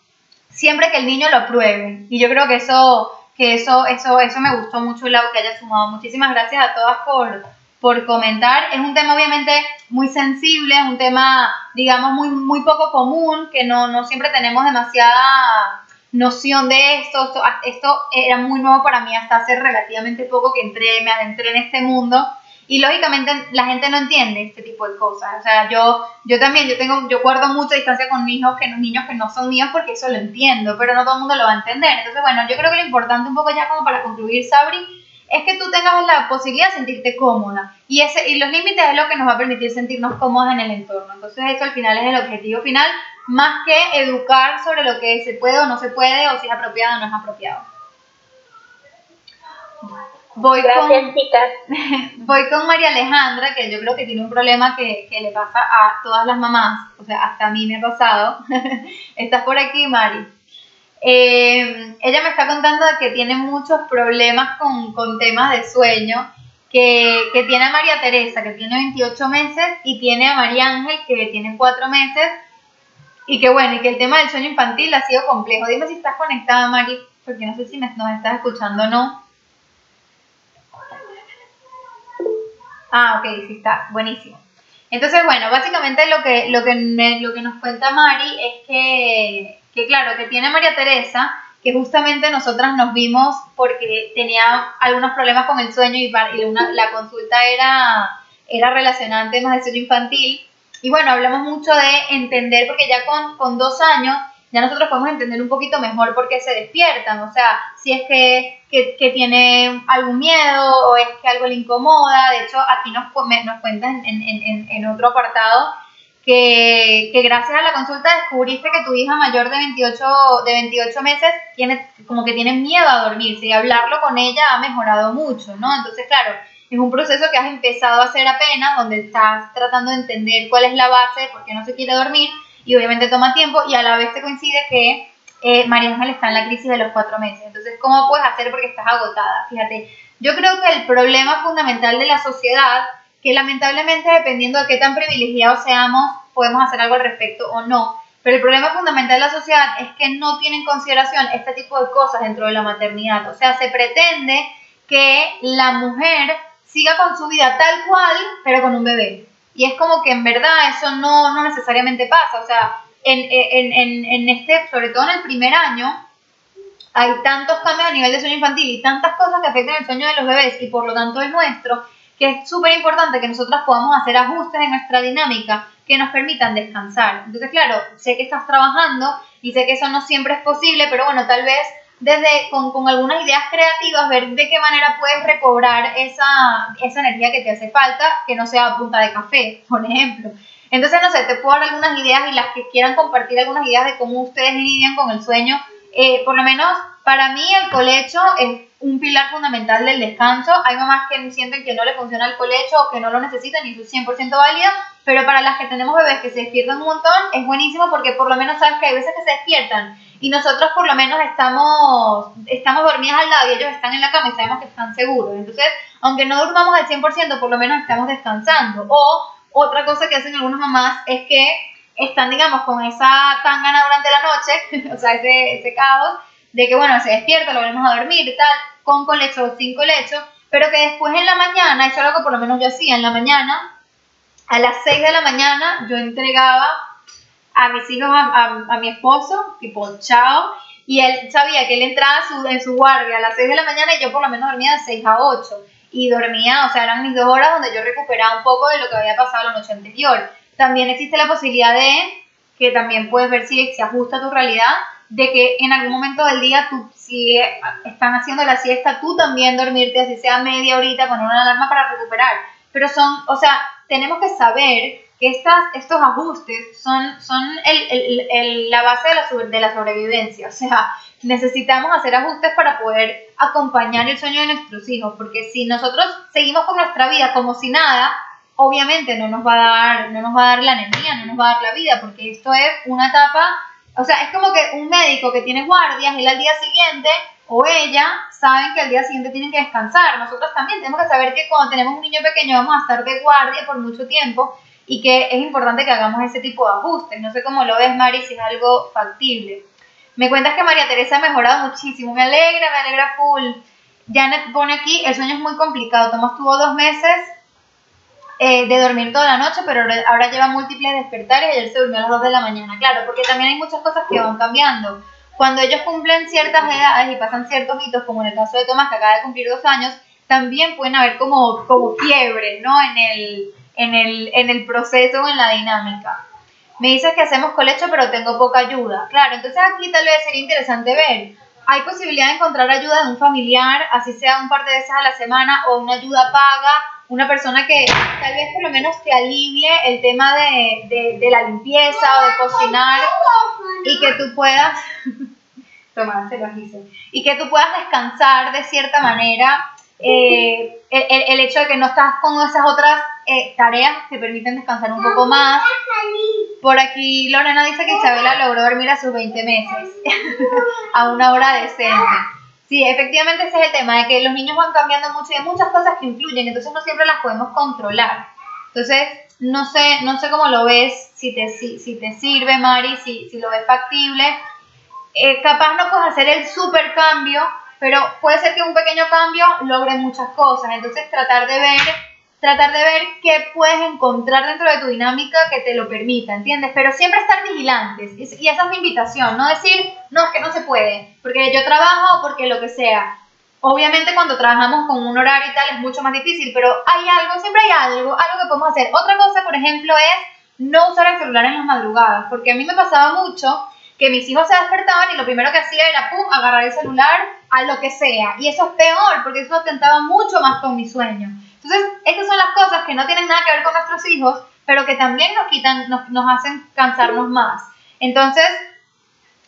siempre que el niño lo pruebe. Y yo creo que eso, que eso, eso, eso me gustó mucho, Lau, que haya sumado. Muchísimas gracias a todas por, por comentar. Es un tema obviamente muy sensible, es un tema, digamos, muy, muy poco común, que no, no siempre tenemos demasiada noción de esto, esto, era muy nuevo para mí hasta hace relativamente poco que entré, me adentré en este mundo. Y lógicamente la gente no entiende este tipo de cosas, o sea, yo, yo también, yo tengo, yo guardo mucha distancia con hijos que, niños que no son míos porque eso lo entiendo, pero no todo el mundo lo va a entender, entonces bueno, yo creo que lo importante un poco ya como para concluir, Sabri, es que tú tengas la posibilidad de sentirte cómoda. Y, ese, y los límites es lo que nos va a permitir sentirnos cómodas en el entorno, entonces eso al final es el objetivo final, más que educar sobre lo que se puede o no se puede, o si es apropiado o no es apropiado. Voy con, voy con María Alejandra, que yo creo que tiene un problema que, le pasa a todas las mamás, o sea, hasta a mí me ha pasado. Estás por aquí, Mari. Eh, ella me está contando que tiene muchos problemas con, temas de sueño, que, que, tiene a María Teresa, que tiene 28 meses, y tiene a María Ángel, que tiene 4 meses, y que bueno, y que el tema del sueño infantil ha sido complejo. Dime si estás conectada, Mari, porque no sé si me, nos estás escuchando o no. Ah, ok, sí está, buenísimo. Entonces, bueno, básicamente lo que, lo que, lo que nos cuenta Mari es que, que, claro, que tiene María Teresa, que justamente nosotras nos vimos porque tenía algunos problemas con el sueño y, la consulta era, era relacionada a temas de sueño infantil y bueno, hablamos mucho de entender, porque ya con, con dos años ya nosotros podemos entender un poquito mejor por qué se despiertan, o sea, si es que, que, que tiene algún miedo o es que algo le incomoda, de hecho aquí nos, nos cuentan en, en, en, otro apartado que, que, gracias a la consulta descubriste que tu hija mayor de 28, de 28 meses tiene como que tiene miedo a dormirse y hablarlo con ella ha mejorado mucho, ¿no? Entonces, claro, es un proceso que has empezado a hacer apenas, donde estás tratando de entender cuál es la base, por qué no se quiere dormir, y obviamente toma tiempo, y a la vez te coincide que eh, María Ángel está en la crisis de los cuatro meses. Entonces, ¿cómo puedes hacer porque estás agotada? Fíjate, yo creo que el problema fundamental de la sociedad, que lamentablemente dependiendo de qué tan privilegiados seamos, podemos hacer algo al respecto o no, pero el problema fundamental de la sociedad es que no tiene en consideración este tipo de cosas dentro de la maternidad. O sea, se pretende que la mujer siga con su vida tal cual, pero con un bebé. Y es como que en verdad eso no, no necesariamente pasa. O sea, en, en, en, este, sobre todo en el primer año, hay tantos cambios a nivel de sueño infantil y tantas cosas que afectan el sueño de los bebés y por lo tanto el nuestro, que es súper importante que nosotras podamos hacer ajustes en nuestra dinámica que nos permitan descansar. Entonces, claro, sé que estás trabajando y sé que eso no siempre es posible, pero bueno, tal vez desde con, con, algunas ideas creativas, ver de qué manera puedes recobrar esa, esa energía que te hace falta, que no sea a punta de café, por ejemplo. Entonces, no sé, te puedo dar algunas ideas y las que quieran compartir algunas ideas de cómo ustedes lidian con el sueño. Eh, por lo menos para mí el colecho es un pilar fundamental del descanso. Hay mamás que sienten que no le funciona el colecho o que no lo necesitan y eso es 100% válido, pero para las que tenemos bebés que se despiertan un montón es buenísimo porque por lo menos sabes que hay veces que se despiertan y nosotros por lo menos estamos, estamos dormidas al lado y ellos están en la cama y sabemos que están seguros. Entonces, aunque no durmamos al 100%, por lo menos estamos descansando. O otra cosa que hacen algunas mamás es que están, digamos, con esa tangana durante la noche, o sea, ese, ese caos, de que, bueno, se despierta, lo volvemos a dormir y tal, con colecho o sin colecho, pero que después en la mañana, eso es algo que por lo menos yo hacía en la mañana, a las 6 de la mañana yo entregaba a mis hijos, a, mi esposo, tipo, chao, y él sabía que él entraba en su guardia a las 6 de la mañana y yo por lo menos dormía de 6 a 8 y dormía, o sea, eran mis dos horas donde yo recuperaba un poco de lo que había pasado la noche anterior. También existe la posibilidad de, que también puedes ver si se ajusta a tu realidad, de que en algún momento del día, tú, si están haciendo la siesta, tú también dormirte, así sea media horita, poner una alarma para recuperar. Pero son, o sea, tenemos que saber que estas, estos ajustes son, son el, el, el, la base de la, de la sobrevivencia. O sea, necesitamos hacer ajustes para poder acompañar el sueño de nuestros hijos, porque si nosotros seguimos con nuestra vida como si nada, obviamente no nos va a dar, no nos va a dar la energía, no nos va a dar la vida, porque esto es una etapa, o sea, es como que un médico que tiene guardias, él al día siguiente o ella saben que al día siguiente tienen que descansar. Nosotros también tenemos que saber que cuando tenemos un niño pequeño vamos a estar de guardia por mucho tiempo y que es importante que hagamos ese tipo de ajustes. No sé cómo lo ves, Mari, si es algo factible. Me cuentas que María Teresa ha mejorado muchísimo. Me alegra, me alegra full. Janet pone aquí, el sueño es muy complicado. Tomás tuvo dos meses eh, de dormir toda la noche, pero ahora lleva múltiples despertares y ayer se durmió a las 2 de la mañana. Claro, porque también hay muchas cosas que van cambiando. Cuando ellos cumplen ciertas edades y pasan ciertos hitos, como en el caso de Tomás, que acaba de cumplir dos años, también pueden haber como, como quiebres, ¿no? En el, en, el, en el proceso o en la dinámica. Me dices que hacemos colecho, pero tengo poca ayuda. Claro, entonces aquí tal vez sería interesante ver. Hay posibilidad de encontrar ayuda de un familiar, así sea un par de veces a la semana, o una ayuda paga, una persona que tal vez por lo menos te alivie el tema de, de, la limpieza o de cocinar y que tú puedas. Tomás, se lo hice. Y que tú puedas descansar de cierta manera. Eh, el, el, hecho de que no estás con esas otras eh, tareas que permiten descansar un poco más. Por aquí Lorena dice que Isabela logró dormir a sus 20 meses, a una hora decente. Sí, efectivamente ese es el tema, de que los niños van cambiando mucho y hay muchas cosas que influyen, entonces no siempre las podemos controlar. Entonces, no sé, no sé cómo lo ves, si te, si, te sirve, Mari, si, si lo ves factible. Eh, capaz no puedes hacer el super cambio, pero puede ser que un pequeño cambio logre muchas cosas. Entonces, tratar de ver tratar de ver qué puedes encontrar dentro de tu dinámica que te lo permita, ¿entiendes? Pero siempre estar vigilantes. Y esa es mi invitación, no decir, no, es que no se puede, porque yo trabajo o porque lo que sea. Obviamente cuando trabajamos con un horario y tal es mucho más difícil, pero hay algo, siempre hay algo, algo que podemos hacer. Otra cosa, por ejemplo, es no usar el celular en las madrugadas, porque a mí me pasaba mucho que mis hijos se despertaban y lo primero que hacía era, pum, agarrar el celular a lo que sea. Y eso es peor, porque eso atentaba mucho más con mi sueño. Entonces, estas son las cosas que no tienen nada que ver con nuestros hijos, pero que también nos quitan, nos, nos hacen cansarnos más. Entonces,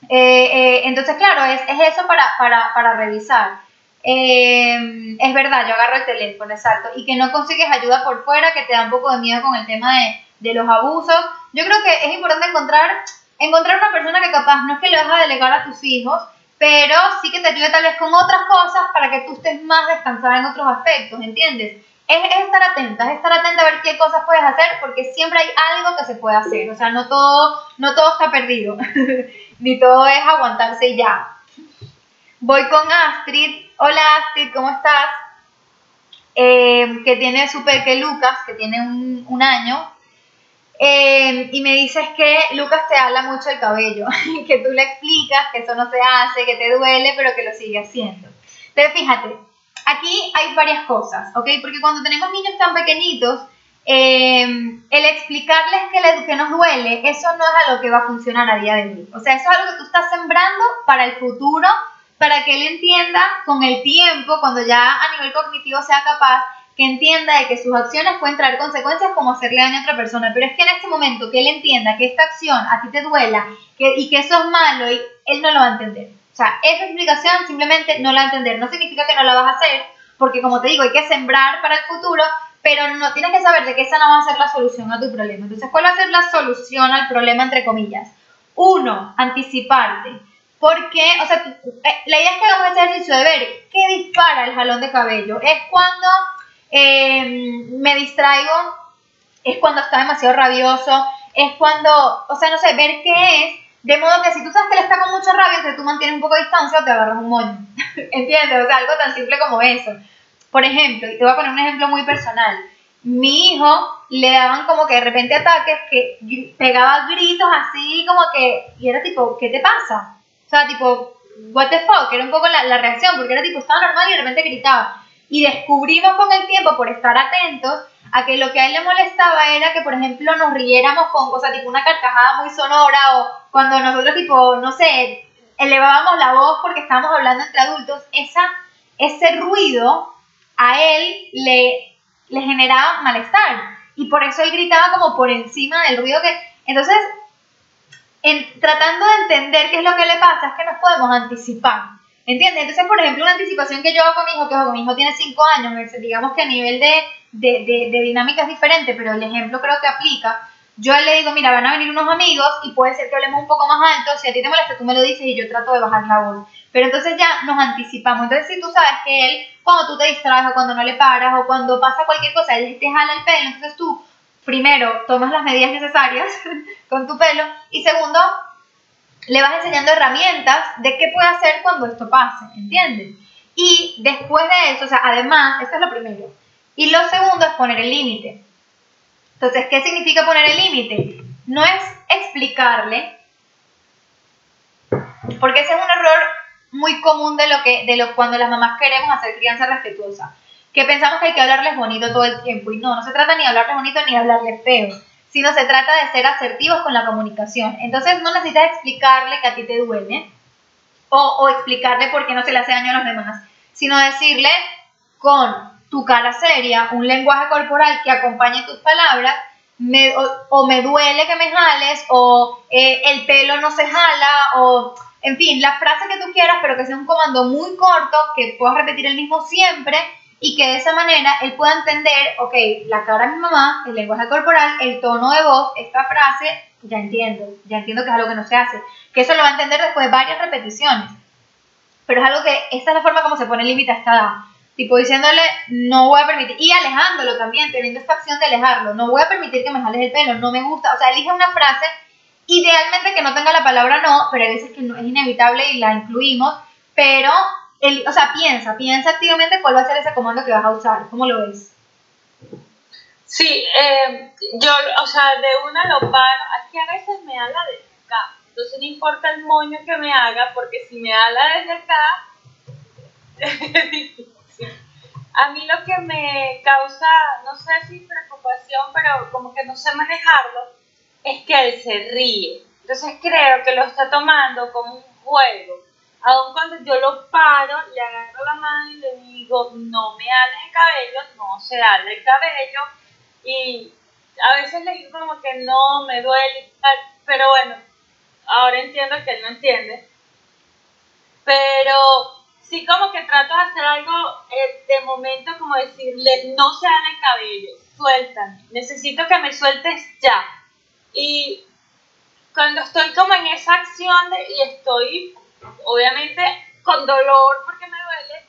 eh, eh, entonces claro, es, es eso para, para, para revisar. Eh, es verdad, yo agarro el teléfono, exacto, y que no consigues ayuda por fuera, que te da un poco de miedo con el tema de, de los abusos. Yo creo que es importante encontrar, encontrar una persona que capaz no es que le vas a delegar a tus hijos, pero sí que te ayude tal vez con otras cosas para que tú estés más descansada en otros aspectos, ¿entiendes? Es, estar atenta, es estar atenta a ver qué cosas puedes hacer, porque siempre hay algo que se puede hacer. O sea, no todo, no todo está perdido, ni todo es aguantarse ya. Voy con Astrid. Hola Astrid, ¿cómo estás? Eh, que tiene su peque Lucas, que tiene un, año. Eh, y me dices que Lucas te habla mucho del cabello, que tú le explicas que eso no se hace, que te duele, pero que lo sigue haciendo. Entonces, fíjate, aquí hay varias cosas, ¿ok? Porque cuando tenemos niños tan pequeñitos, em, el explicarles que, que nos duele, eso no es algo que va a funcionar a día de hoy. O sea, eso es algo que tú estás sembrando para el futuro para que él entienda con el tiempo, cuando ya a nivel cognitivo sea capaz, que entienda de que sus acciones pueden traer consecuencias como hacerle daño a otra persona. Pero es que en este momento que él entienda que esta acción a ti te duela y que eso es malo, él no lo va a entender. O sea, esa explicación simplemente no la entender. No significa que no la vas a hacer, porque como te digo, hay que sembrar para el futuro, pero no tienes que saber de que esa no va a ser la solución a tu problema. Entonces, ¿cuál va a ser la solución al problema, entre comillas? Uno, anticiparte. Porque, o sea, eh, la idea es que hagamos ese ejercicio de ver qué dispara el jalón de cabello. Es cuando em, me distraigo, es cuando está demasiado rabioso, es cuando, o sea, no sé, ver qué es. De modo que si tú sabes que él está con mucha rabia, entonces tú mantienes un poco de distancia o te agarras un moño. ¿Entiendes? O sea, algo tan simple como eso. Por ejemplo, y te voy a poner un ejemplo muy personal. Mi hijo le daban como que de repente ataques que pegaba gritos así como que, y era tipo, ¿qué te pasa? O sea, tipo, what the fuck, era un poco la, la reacción, porque era tipo, estaba normal y de repente gritaba. Y descubrimos con el tiempo, por estar atentos, a que lo que a él le molestaba era que, por ejemplo, nos riéramos con, o sea, tipo una carcajada muy sonora o cuando nosotros, tipo, no sé, elevábamos la voz porque estábamos hablando entre adultos, esa, ese ruido a él le, le generaba malestar. Y por eso él gritaba como por encima del ruido que... Entonces, en, tratando de entender qué es lo que le pasa, es que nos podemos anticipar. ¿Entiendes? Entonces, por ejemplo, una anticipación que yo hago con mi hijo, que mi hijo tiene 5 años, digamos que a nivel de, de, de, de dinámica es diferente, pero el ejemplo creo que aplica. Yo le digo, mira, van a venir unos amigos y puede ser que hablemos un poco más alto, si a ti te molesta, tú me lo dices y yo trato de bajar la voz. Pero entonces ya nos anticipamos. Entonces, si tú sabes que él, cuando tú te distraes o cuando no le paras o cuando pasa cualquier cosa, él te jala el pelo, entonces tú primero, tomas las medidas necesarias con tu pelo y segundo, le vas enseñando herramientas de qué puede hacer cuando esto pase, ¿entiendes? Y después de eso, o sea, además, esto es lo primero. Y lo segundo es poner el límite. Entonces, ¿qué significa poner el límite? No es explicarle, porque ese es un error muy común de lo que de lo cuando las mamás queremos hacer crianza respetuosa que pensamos que hay que hablarles bonito todo el tiempo. Y no, no se trata ni de hablarles bonito ni de hablarles feo, sino se trata de ser asertivos con la comunicación. Entonces no necesitas explicarle que a ti te duele o, o explicarle por qué no se le hace daño a los demás, sino decirle con tu cara seria, un lenguaje corporal que acompañe tus palabras, o, me duele que me jales, o eh, el pelo no se jala, o en fin, la frase que tú quieras, pero que sea un comando muy corto, que puedas repetir el mismo siempre y que de esa manera él pueda entender, ok, la cara de mi mamá, el lenguaje corporal, el tono de voz, esta frase, ya entiendo, ya entiendo que es algo que no se hace, que eso lo va a entender después de varias repeticiones, pero es algo que, esta es la forma como se pone límite a esta tipo diciéndole, no voy a permitir, y alejándolo también, teniendo esta acción de alejarlo, no voy a permitir que me jales el pelo, no me gusta, o sea, elige una frase, idealmente que no tenga la palabra no, pero hay veces que es inevitable y la incluimos, pero el, o sea, piensa, piensa activamente cuál va a ser ese comando que vas a usar. ¿Cómo lo ves? Sí, eh, yo, o sea, de una lo paro. Aquí a veces me habla desde acá. Entonces no importa el moño que me haga, porque si me habla desde acá, A mí lo que me causa, no sé si preocupación, pero como que no sé manejarlo, es que él se ríe. Entonces creo que lo está tomando como un juego Aun cuando yo lo paro, le agarro la mano y le digo, no me hables el cabello, no se hable el cabello. Y a veces le digo como que no, me duele pero bueno, ahora entiendo que él no entiende. Pero sí como que trato de hacer algo eh, de momento como decirle, no se hable el cabello, suéltame, necesito que me sueltes ya. Y cuando estoy como en esa acción de, y estoy obviamente con dolor porque me duele.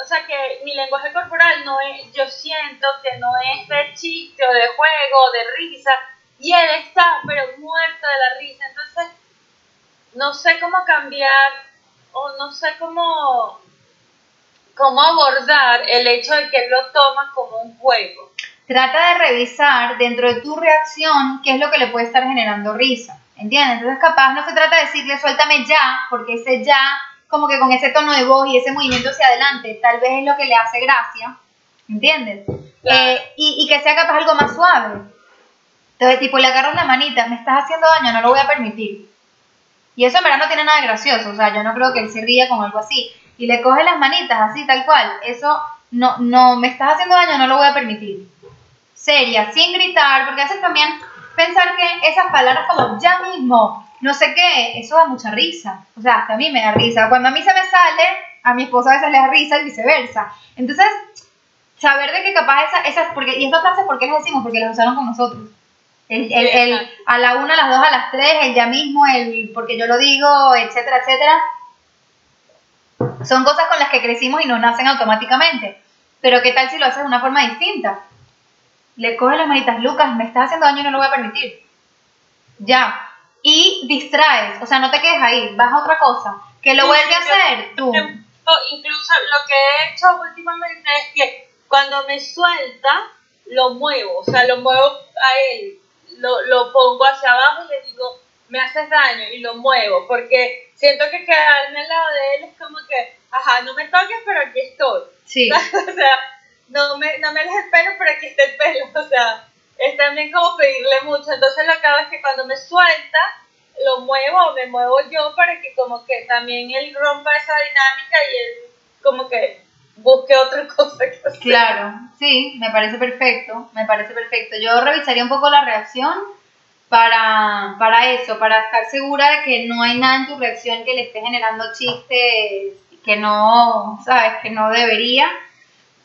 O sea que mi lenguaje corporal no es, yo siento que no es de chiste o de juego o de risa. Y él está, pero muerto de la risa. Entonces, no sé cómo cambiar o no sé cómo, cómo abordar el hecho de que él lo toma como un juego. Trata de revisar dentro de tu reacción qué es lo que le puede estar generando risa. ¿Entiendes? Entonces capaz no se trata de decirle suéltame ya, porque ese ya, como que con ese tono de voz y ese movimiento hacia adelante, tal vez es lo que le hace gracia, ¿entiendes? Eh, y, y, que sea capaz algo más suave. Entonces tipo le agarras la manita, me estás haciendo daño, no lo voy a permitir. Y eso en verdad no tiene nada de gracioso, o sea, yo no creo que él se ría con algo así. Y le coge las manitas así, tal cual. Eso no, no, me estás haciendo daño, no lo voy a permitir. Seria, sin gritar, porque haces también pensar que esas palabras como ya mismo, no sé qué, eso da mucha risa. O sea, hasta a mí me da risa. Cuando a mí se me sale, a mi esposa a veces le da risa y viceversa. Entonces, saber de que capaz esas, esas porque, y esas frases, ¿por qué las decimos? Porque las usaron con nosotros. El, el, el, a la una, a las dos, a las tres, el ya mismo, el porque yo lo digo, etcétera, etcétera. Son cosas con las que crecimos y nos nacen automáticamente. Pero ¿qué tal si lo haces de una forma distinta? Le coges las manitas, Lucas, me estás haciendo daño y no lo voy a permitir. Ya. Y distraes, o sea, no te quedes ahí, vas a otra cosa. Que lo vuelve a hacer tú. Incluso lo que he hecho últimamente es que cuando me suelta, lo muevo, o sea, lo muevo a él, lo, lo pongo hacia abajo y le digo, me haces daño y lo muevo, porque siento que quedarme al lado de él es como que, ajá, no me toques, pero aquí estoy. Sí. o sea, no me, no me dejes pelo, pero aquí está el pelo. O sea, es también como pedirle mucho. Entonces lo que hago es que cuando me suelta, lo muevo, me muevo yo para que como que también él rompa esa dinámica y él como que busque otra cosa que hacer. Claro, sí, me parece perfecto, me parece perfecto. Yo revisaría un poco la reacción para, para eso, para estar segura de que no hay nada en tu reacción que le esté generando chistes que no, sabes, que no debería.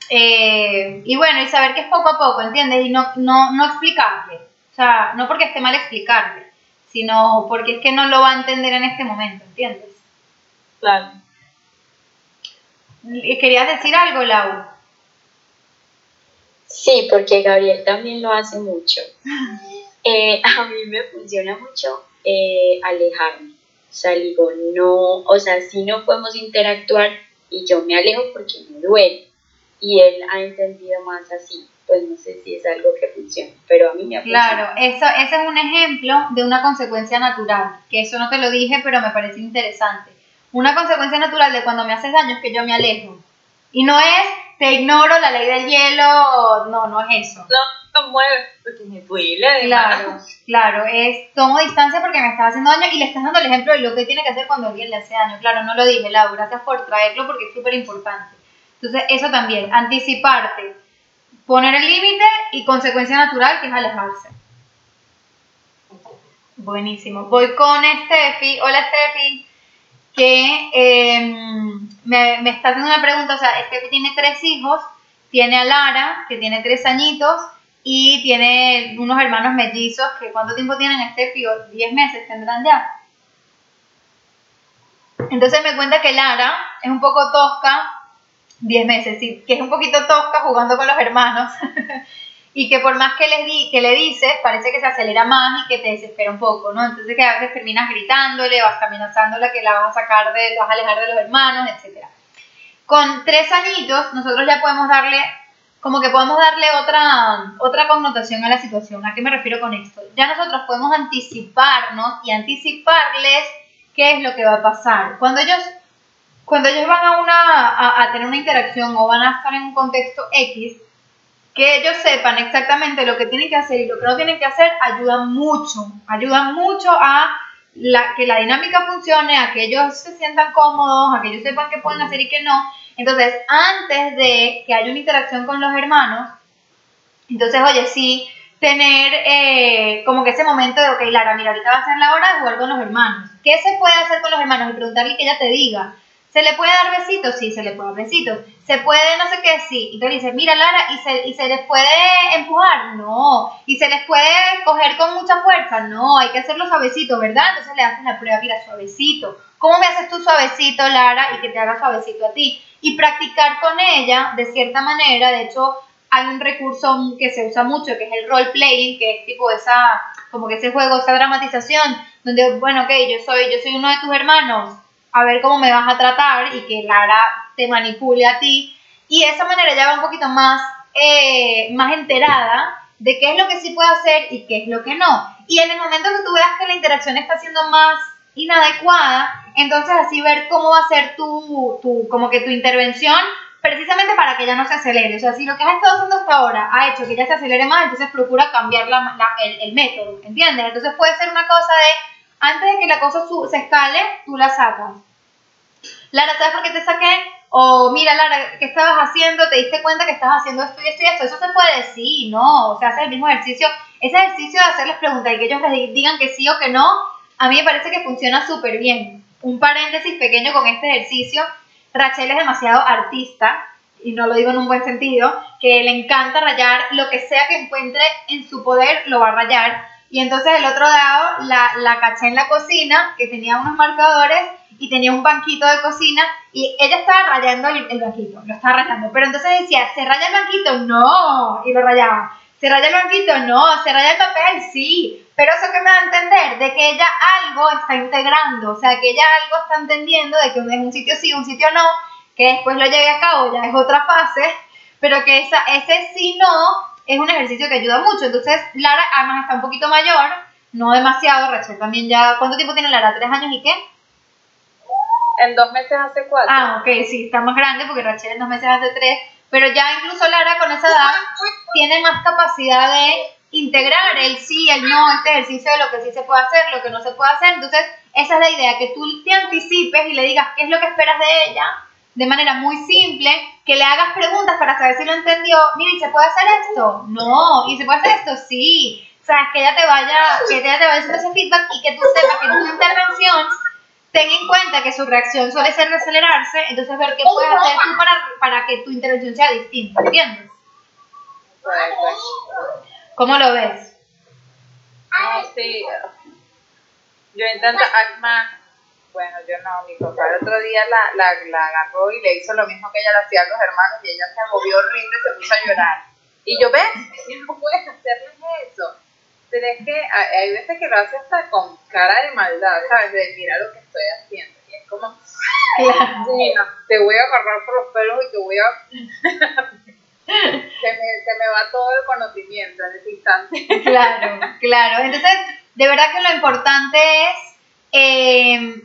Eh, y bueno, y saber que es poco a poco, ¿entiendes? Y no, no, no explicarle. O sea, no porque esté mal explicarle, sino porque es que no lo va a entender en este momento, ¿entiendes? Claro. ¿Querías decir algo, Lau? Sí, porque Gabriel también lo hace mucho. Eh, a mí me funciona mucho eh, alejarme. O sea, digo, no, o sea, si no podemos interactuar y yo me alejo porque me duele. Y él ha entendido más así. Pues no sé si es algo que funciona, pero a mí me ha Claro, eso, ese es un ejemplo de una consecuencia natural, que eso no te lo dije, pero me parece interesante. Una consecuencia natural de cuando me haces daño es que yo me alejo. Y no es, te ignoro la ley del hielo, no, no es eso. No, no mueves porque me duele. Claro, claro, es tomo distancia porque me estás haciendo daño y le estás dando el ejemplo de lo que tiene que hacer cuando alguien le hace daño. Claro, no lo dije, Laura, gracias por traerlo porque es súper importante. Entonces, eso también, anticiparte, poner el límite y consecuencia natural que es alejarse. Buenísimo. Voy con Steffi. Hola, Steffi que em, me, me, está haciendo una pregunta, o sea, este tiene tres hijos, tiene a Lara, que tiene tres añitos, y tiene unos hermanos mellizos, que ¿cuánto tiempo tienen este pío? Diez meses tendrán ya. Entonces me cuenta que Lara es un poco tosca, diez meses, sí, que es un poquito tosca jugando con los hermanos. y que por más que le, di, que le dices, parece que se acelera más y que te desespera un poco, ¿no? Entonces que a veces terminas gritándole, vas amenazándola que la vas a sacar de, vas a alejar de los hermanos, etc. Con tres añitos, nosotros ya podemos darle, como que podemos darle otra, otra connotación a la situación. ¿A qué me refiero con esto? Ya nosotros podemos anticiparnos y anticiparles qué es lo que va a pasar. Cuando ellos, cuando ellos van a, una, a, a tener una interacción o van a estar en un contexto X, que ellos sepan exactamente lo que tienen que hacer y lo que no tienen que hacer, ayuda mucho, ayuda mucho a la, que la dinámica funcione, a que ellos se sientan cómodos, a que ellos sepan qué pueden hacer y qué no. Entonces, antes de que haya una interacción con los hermanos, entonces, oye, sí, tener eh, como que ese momento de, ok, Lara, mira, ahorita va a ser la hora de jugar con los hermanos. ¿Qué se puede hacer con los hermanos? Y preguntarle que ella te diga. ¿Se le puede dar besitos? Sí, se le puede dar besitos. ¿Se puede no sé qué? Sí. Y tú le dices, mira Lara, ¿y se, ¿y se les puede empujar? No. ¿Y se les puede coger con mucha fuerza? No, hay que hacerlo suavecito, ¿verdad? Entonces le haces la prueba, mira, suavecito. ¿Cómo me haces tú suavecito, Lara, y que te haga suavecito a ti? Y practicar con ella, de cierta manera, de hecho, hay un recurso que se usa mucho, que es el role playing, que es tipo esa, como que ese juego, esa dramatización, donde, bueno, ok, yo soy, yo soy uno de tus hermanos, a ver cómo me vas a tratar y que Lara te manipule a ti. Y de esa manera ya va un poquito más, eh, más enterada de qué es lo que sí puede hacer y qué es lo que no. Y en el momento que tú veas que la interacción está siendo más inadecuada, entonces así ver cómo va a ser tu, tu, como que tu intervención precisamente para que ella no se acelere. O sea, si lo que has estado haciendo hasta ahora ha hecho que ella se acelere más, entonces procura cambiar la, el, el método, ¿entiendes? Entonces puede ser una cosa de antes de que la cosa se escale, tú la sacas. Lara, ¿sabes por qué te saqué? O mira, Lara, ¿qué estabas haciendo? ¿Te diste cuenta que estabas haciendo esto y esto y esto? Eso se puede decir, no. O sea, hacer el mismo ejercicio. Ese ejercicio de hacerles preguntas y que ellos les di- digan que sí o que no, a mí me parece que funciona súper bien. Un paréntesis pequeño con este ejercicio. Rachel es demasiado artista, y no lo digo en un buen sentido, que le encanta rayar lo que sea que encuentre en su poder, lo va a rayar. Y entonces el otro lado la, la caché en la cocina, que tenía unos marcadores y tenía un banquito de cocina, y ella estaba rayando el, banquito, lo estaba rayando. Pero entonces decía, ¿se raya el banquito? No, y lo rayaba. ¿Se raya el banquito? No, ¿se raya el papel? Sí. Pero eso que me da a entender, de que ella algo está integrando, o sea, que ella algo está entendiendo de que en un sitio sí, un sitio no, que después lo lleve a cabo ya es otra fase, pero que esa, ese sí no es un ejercicio que ayuda mucho. Entonces, Lara además está un poquito mayor, no demasiado, Rachel también ya, ¿cuánto tiempo tiene Lara? ¿Tres años y qué? En dos meses hace cuatro. Ah, ok, sí, está más grande porque Rachel en dos meses hace tres, pero ya incluso Lara con esa edad tiene más capacidad de integrar el sí, el no, este ejercicio de lo que sí se puede hacer, lo que no se puede hacer. Entonces, esa es la idea, que tú te anticipes y le digas qué es lo que esperas de ella, de manera muy simple, que le hagas preguntas para saber si lo entendió. Mira, ¿y se puede hacer esto? No, ¿y se puede hacer esto? Sí. O sea, que ella te vaya, que ella te vaya haciendo ese feedback y que tú sepas que en tu intervención ten en cuenta que su reacción suele ser de acelerarse, entonces ver qué puedes hacer tú para, para que tu intervención sea distinta, ¿entiendes? ¿Cómo lo ves? No, sí. Yo intento, además, bueno, yo no, mi papá el otro día la, la, la agarró y le hizo lo mismo que ella le hacía a los hermanos y ella se agobió horrible y se puso a llorar. Y yo, ¿ves? No puedes hacerles eso. Pero es que hay, veces que lo hace hasta con cara de maldad, ¿sabes? De mira lo que estoy haciendo. Y es como, "Mira, te voy a agarrar por los pelos y te voy a... se, me, se me va todo el conocimiento en ese instante. Claro, claro. Entonces, de verdad que lo importante es eh,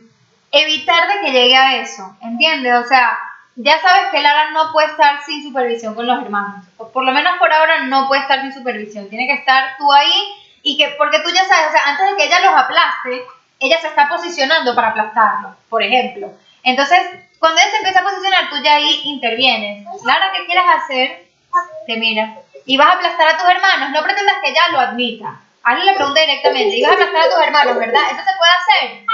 evitar de que llegue a eso, ¿entiendes? O sea, ya sabes que Lara no puede estar sin supervisión con los hermanos. Por lo menos por ahora no puede estar sin supervisión. Tiene que estar tú ahí y que, porque tú ya sabes, o sea, antes de que ella los aplaste, ella se está posicionando para aplastarlos, por ejemplo. Entonces, cuando ella se empieza a posicionar, tú ya ahí intervienes. Lara, ¿qué quieres hacer? Te mira. Y vas a aplastar a tus hermanos. No pretendas que ella lo admita. Hazle la pregunta directamente. Y vas a aplastar a tus hermanos, ¿verdad? ¿Eso se puede hacer?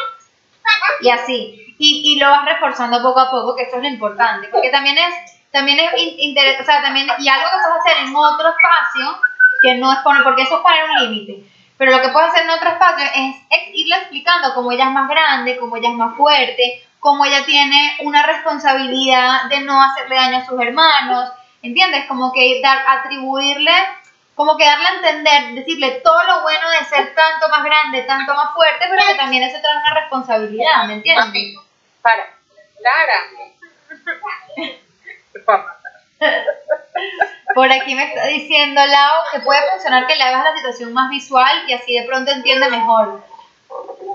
Y así. Y, y lo vas reforzando poco a poco, que eso es lo importante. Porque también es, también es in- interes- o sea, también, y algo que puedes hacer en otro espacio, que no es poner, porque eso es poner un límite. Pero lo que puedes hacer en otro espacio es, es irle explicando cómo ella es más grande, cómo ella es más fuerte, cómo ella tiene una responsabilidad de no hacerle daño a sus hermanos, ¿entiendes? Como que dar, atribuirle, como que darle a entender, decirle todo lo bueno de ser tanto más grande, tanto más fuerte, pero que también eso trae una responsabilidad, ¿me entiendes? Mami, para. Lara. Papá. Por aquí me está diciendo Lau que puede funcionar que le hagas la situación más visual y así de pronto entiende mejor.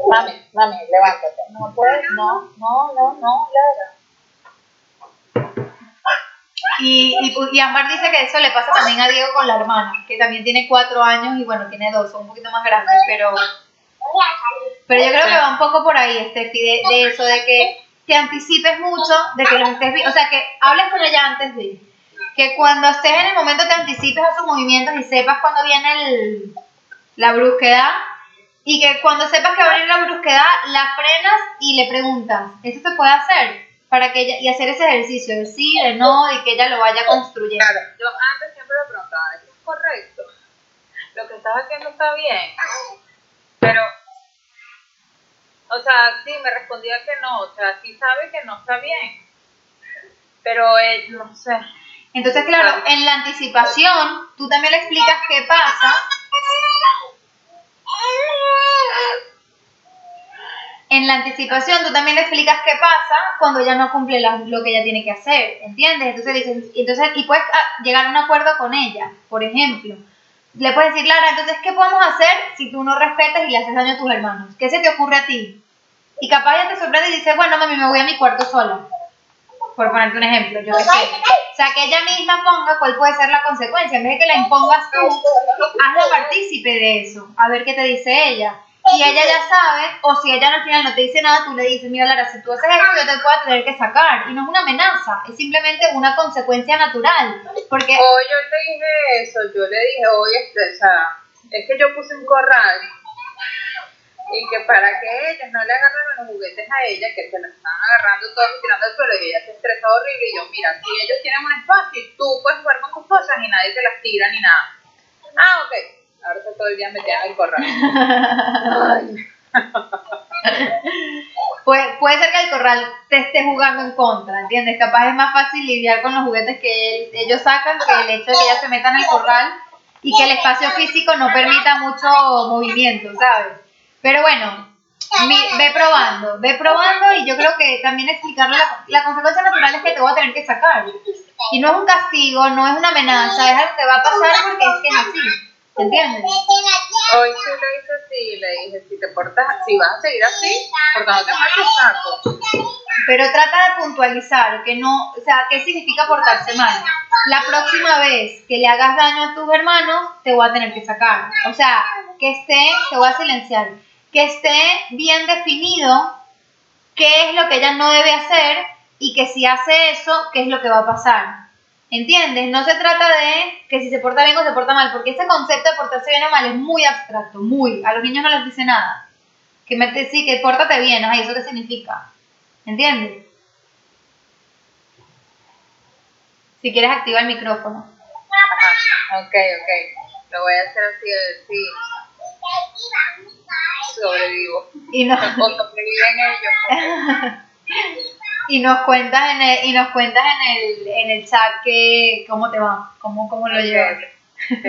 Mami, mami, levántate. No puedes, no, no, no, no, Lara. Y, y, y Ámbar dice que eso le pasa también a Diego con la hermana, que también tiene cuatro años y bueno, tiene dos, son un poquito más grandes, pero, pero yo creo que va un poco por ahí, Steffi, de, de eso, de que te anticipes mucho, de que los estés o sea, que hables con ella antes de, que cuando estés en el momento te anticipes a sus movimientos y sepas cuando viene el, la brusquedad y que cuando sepas que va a venir la brusquedad, la frenas y le preguntas, ¿esto se puede hacer? Para que ella, y hacer ese ejercicio de sí, de no, y que ella lo vaya construyendo. Claro, yo antes siempre le preguntaba, ¿esto es correcto? Lo que estás haciendo está bien. Pero, o sea, sí, me respondía que no, o sea, sí sabe que no está bien. Pero, eh, no sé. Entonces, claro, en la anticipación, tú también le explicas qué pasa. En la anticipación, tú también le explicas qué pasa cuando ella no cumple la- lo que ella tiene que hacer, ¿entiendes? Entonces, dices, entonces y puedes ah, llegar a un acuerdo con ella, por ejemplo. Le puedes decir, Lara, entonces, ¿qué podemos hacer si tú no respetas y le haces daño a tus hermanos? ¿Qué se te ocurre a ti? Y capaz ella te sorprende y dice, bueno, mami, me voy a mi cuarto sola. Por ponerte un ejemplo, yo qué sé. O sea, que ella misma ponga cuál puede ser la consecuencia. En vez de que la impongas tú, hazla partícipe de eso. A ver qué te dice ella. Y ella ya sabe, o si ella al final no te dice nada, tú le dices, mira Lara, si tú haces esto, yo te puedo tener que sacar. Y no es una amenaza, es simplemente una consecuencia natural. Porque... O yo le dije eso, yo le dije, oye, o sea, es que yo puse un corral y que para que ellos no le agarren los juguetes a ella, que se lo están agarrando todos y tirando al suelo y ella se estresa horrible y yo, mira, si ellos tienen un espacio y tú puedes jugar con tus cosas y nadie te las tira ni nada. Ah, ok. Ahora está todo el día metida en el corral. puede, puede ser que el corral te esté jugando en contra, ¿entiendes? Capaz es más fácil lidiar con los juguetes que ellos sacan que el hecho de que ella se meta en el corral y que el espacio físico no permita mucho movimiento, ¿sabes? Pero bueno, ve probando, ve probando y yo creo que también explicarle la, la, consecuencia natural es que te voy a tener que sacar. Y no es un castigo, no es una amenaza, es algo que va a pasar porque es que es así. ¿Entiendes? Hoy sí le hice así, le dije, si te portas, si vas a seguir así, portándote mal, te saco. Pero trata de puntualizar, que no, o sea, ¿qué significa portarse mal? La próxima vez que le hagas daño a tus hermanos, te voy a tener que sacar. O sea, que esté, te voy a silenciar, que esté bien definido qué es lo que ella no debe hacer y que si hace eso, qué es lo que va a pasar. ¿Entiendes? No se trata de que si se porta bien o se porta mal, porque ese concepto de portarse bien o mal es muy abstracto, muy. A los niños no les dice nada. Que me sí, que pórtate bien, ¿y ¿eso qué significa? ¿Entiendes? Si quieres activa el micrófono. Ajá, ok, ok. Lo voy a hacer así, a ver si sobrevivo. Y no. o sobreviven ellos. y nos cuentas en el, y nos cuentas en el, en el chat que cómo te va, cómo, cómo lo llevas.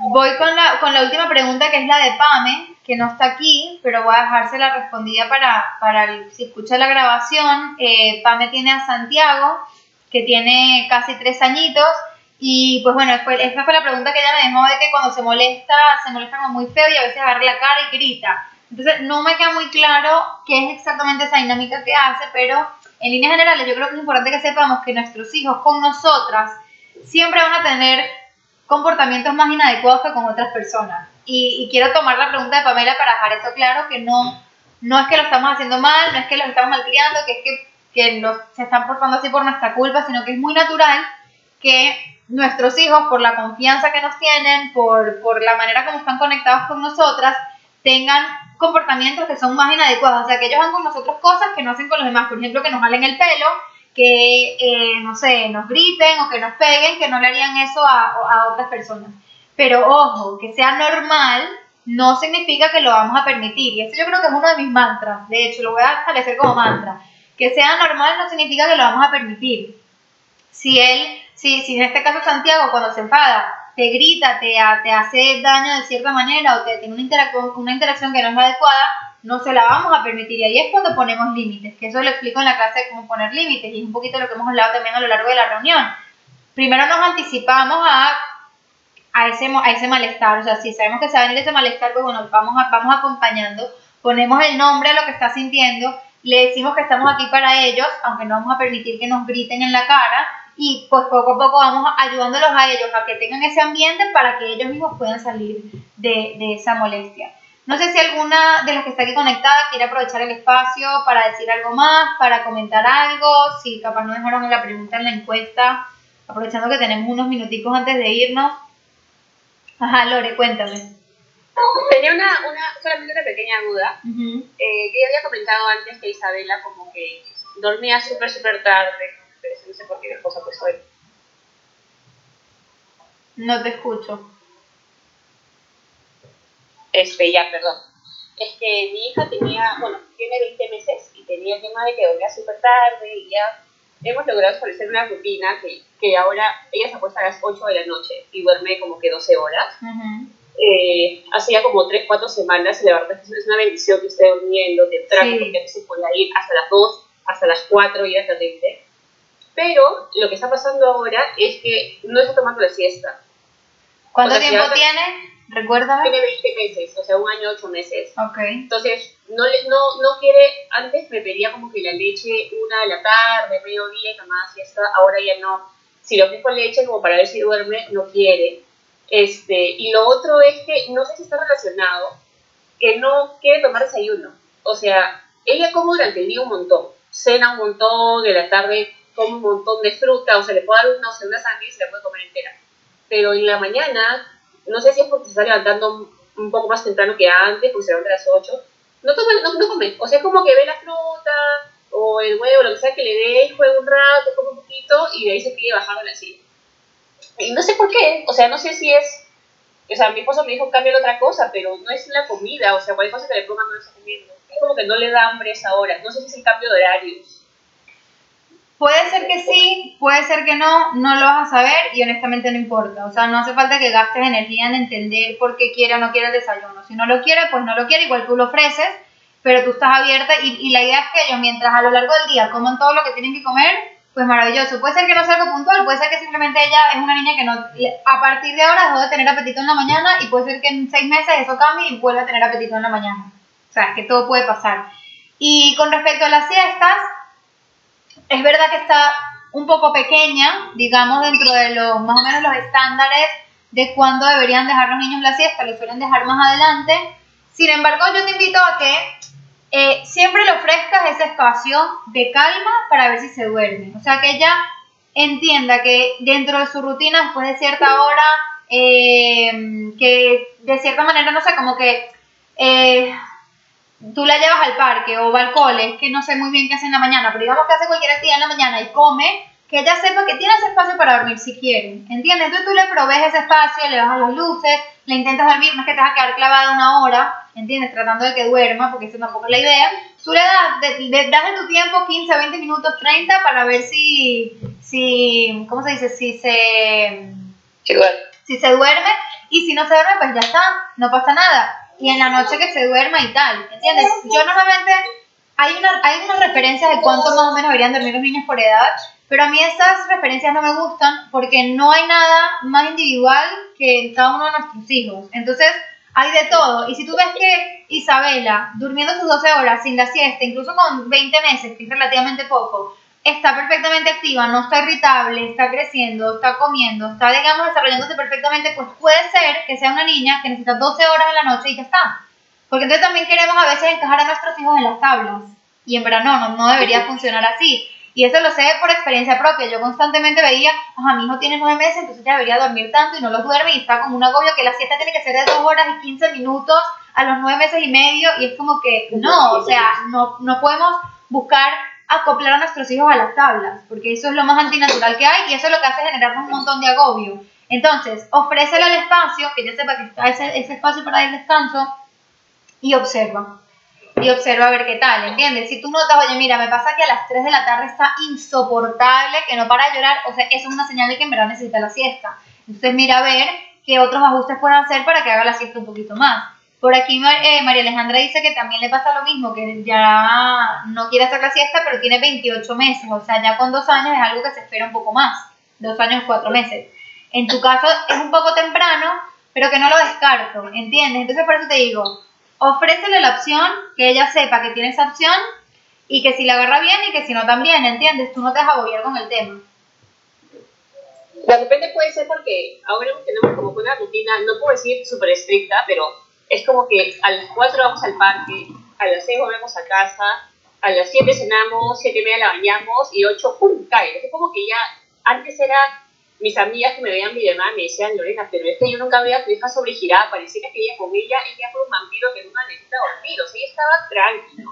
Voy con la, con la última pregunta que es la de Pame, que no está aquí, pero voy a dejársela respondida para, para si escucha la grabación. Eh, Pame tiene a Santiago, que tiene casi tres añitos, y pues bueno, fue, esta fue la pregunta que ella me dejó de que cuando se molesta, se molesta como muy feo y a veces agarra la cara y grita. Entonces, no me queda muy claro qué es exactamente esa dinámica que hace, pero en líneas generales yo creo que es importante que sepamos que nuestros hijos con nosotras siempre van a tener comportamientos más inadecuados que con otras personas. Y, quiero tomar la pregunta de Pamela para dejar eso claro, que no, no es que lo estamos haciendo mal, no es que los estamos malcriando, que es que, que se están portando así por nuestra culpa, sino que es muy natural que nuestros hijos, por la confianza que nos tienen, por, por la manera como están conectados con nosotras, tengan comportamientos que son más inadecuados, o sea, que ellos hagan con nosotros cosas que no hacen con los demás, por ejemplo, que nos jalen el pelo, que, eh, no sé, nos griten o que nos peguen, que no le harían eso a, a otras personas. Pero ojo, que sea normal no significa que lo vamos a permitir, y eso yo creo que es uno de mis mantras, de hecho, lo voy a establecer como mantra. Que sea normal no significa que lo vamos a permitir. Si él, si, si en este caso Santiago cuando se enfada te grita, te, te hace daño de cierta manera o te tiene una, interacción, una interacción que no es adecuada, no se la vamos a permitir. Y ahí es cuando ponemos límites, que eso lo explico en la clase de cómo poner límites y es un poquito lo que hemos hablado también a lo largo de la reunión. Primero nos anticipamos a, a, ese, a ese malestar, o sea, si sabemos que se va a venir ese malestar, pues bueno, vamos, vamos acompañando, ponemos el nombre a lo que está sintiendo, le decimos que estamos aquí para ellos, aunque no vamos a permitir que nos griten en la cara, y pues poco a poco vamos ayudándolos a ellos a que tengan ese ambiente para que ellos mismos puedan salir de, de esa molestia. No sé si alguna de las que está aquí conectada quiere aprovechar el espacio para decir algo más, para comentar algo, si capaz no dejaron la pregunta en la encuesta, aprovechando que tenemos unos minuticos antes de irnos. Ajá, Lore, cuéntame. Tenía una, una solamente una pequeña duda, eh, que había comentado antes que Isabela como que dormía súper, súper tarde, no sé por qué mi esposa puesto ahí. No te escucho. Este, ya, perdón. Es que mi hija tenía, bueno, tiene 20 meses y tenía el tema de que dormía súper tarde y ya hemos logrado establecer una rutina que, que ahora ella se acuesta a las 8 de la noche y duerme como que 12 horas. eh, hace ya como 3, 4 semanas y la verdad es que es una bendición que esté durmiendo temprano sí. porque a veces puede ir hasta las 2, hasta las 4 y hasta 20 pero lo que está pasando ahora es que no está tomando la siesta. ¿Cuánto o sea, tiempo si tiene? Recuérdame. Tiene 20 meses, o sea, un año, 8 meses. Ok. Entonces, no, no, no quiere, antes me pedía como que la leche una de la tarde, mediodía, tomaba siesta, ahora ya no. Si lo dejo leche como para ver si duerme, no quiere. Este, y lo otro es que no sé si está relacionado, que no quiere tomar desayuno. O sea, ella come durante el día un montón, cena un montón, en la tarde un montón de fruta, o se le puede dar una, o sea, una sangre y se la puede comer entera. Pero en la mañana, no sé si es porque se está levantando un poco más temprano que antes, porque se levanta a las 8, no, toma, no, no come. O sea, es como que ve la fruta o el huevo, lo que sea que le dé, juega un rato, come un poquito y de ahí se pide bajar a la silla. Y no sé por qué, o sea, no sé si es, o sea, mi esposo me dijo cambia otra cosa, pero no es la comida, o sea, cualquier cosa que le pongan no está comiendo. Es como que no le da hambre esa hora, no sé si es el cambio de horarios. Puede ser que sí, puede ser que no, no lo vas a saber y honestamente no importa. O sea, no hace falta que gastes energía en entender por qué quiere o no quiere el desayuno. Si no lo quiere, pues no lo quiere, igual tú lo ofreces, pero tú estás abierta y, y la idea es que ellos, mientras a lo largo del día coman todo lo que tienen que comer, pues maravilloso. Puede ser que no sea algo puntual, puede ser que simplemente ella es una niña que no, a partir de ahora dejó de tener apetito en la mañana y puede ser que en seis meses eso cambie y vuelva a tener apetito en la mañana. O sea, que todo puede pasar. Y con respecto a las siestas, es verdad que está un poco pequeña, digamos, dentro de los más o menos los estándares de cuándo deberían dejar los niños la siesta, lo suelen dejar más adelante. Sin embargo, yo te invito a que eh, siempre le ofrezcas ese espacio de calma para ver si se duerme. O sea, que ella entienda que dentro de su rutina, después de cierta hora, eh, que de cierta manera, no sé, como que eh, tú la llevas al parque o va al cole, es que no sé muy bien qué hace en la mañana, pero digamos que hace cualquier actividad en la mañana y come, que ella sepa que tiene ese espacio para dormir si quiere, ¿entiendes? Entonces tú le provees ese espacio, le bajas las luces, le intentas dormir, no es que te vas a quedar clavada una hora, ¿entiendes? Tratando de que duerma, porque esa tampoco es la idea. Tú le das de, das de tu tiempo 15, 20 minutos, 30 para ver si, si ¿cómo se dice? Si se... Si se duerme y si no se duerme, pues ya está, no pasa nada y en la noche que se duerma y tal, ¿entiendes? Yo normalmente, hay, una, hay unas referencias de cuánto más o menos deberían dormir los niños por edad, pero a mí estas referencias no me gustan porque no hay nada más individual que cada uno de nuestros hijos. Entonces, hay de todo. Y si tú ves que Isabela, durmiendo sus 12 horas sin la siesta, incluso con 20 meses, que es relativamente poco, está perfectamente activa, no está irritable, está creciendo, está comiendo, está, digamos, desarrollándose perfectamente, pues puede ser que sea una niña que necesita 12 horas en la noche y ya está. Porque entonces también queremos a veces encajar a nuestros hijos en las tablas. Y en verdad no, no, debería funcionar así. Y eso lo sé por experiencia propia. Yo constantemente veía, a mi hijo tiene 9 meses, entonces ya debería dormir tanto y no lo duerme y está como un agobio que la siesta tiene que ser de 2 horas y 15 minutos a los 9 meses y medio y es como que no, o sea, no, no podemos buscar acoplar a nuestros hijos a las tablas, porque eso es lo más antinatural que hay y eso es lo que hace generarnos un montón de agobio. Entonces, ofrécele el espacio, que ya sepa que está ese, espacio para el descanso, y observa. Y observa a ver qué tal, ¿entiendes? Si tú notas, oye, mira, me pasa que a las 3 de la tarde está insoportable, que no para de llorar, o sea, eso es una señal de que en verdad necesita la siesta. Entonces, mira a ver qué otros ajustes pueden hacer para que haga la siesta un poquito más. Por aquí eh, María Alejandra dice que también le pasa lo mismo, que ya no quiere hacer la siesta, pero tiene 28 meses, o sea, ya con dos años es algo que se espera un poco más, dos años, cuatro meses. En tu caso es un poco temprano, pero que no lo descarto, ¿entiendes? Entonces por eso te digo, ofrécele la opción, que ella sepa que tiene esa opción y que si la agarra bien y que si no también, ¿entiendes? Tú no te vas a agobiar con el tema. De repente puede ser porque ahora tenemos como una rutina, no puedo decir súper estricta, pero es como que a las 4 vamos al parque, a las 6 volvemos a casa, a las 7 cenamos, 7 y media la bañamos y 8, ¡pum! cae. Es como que ya, antes era mis amigas que me veían videollamada me decían, Lorena, pero es que yo nunca veía a tu hija sobregirada, parecía que ella con ella, ella fue un vampiro que nunca necesita dormir, o sea, ella estaba tranquilo.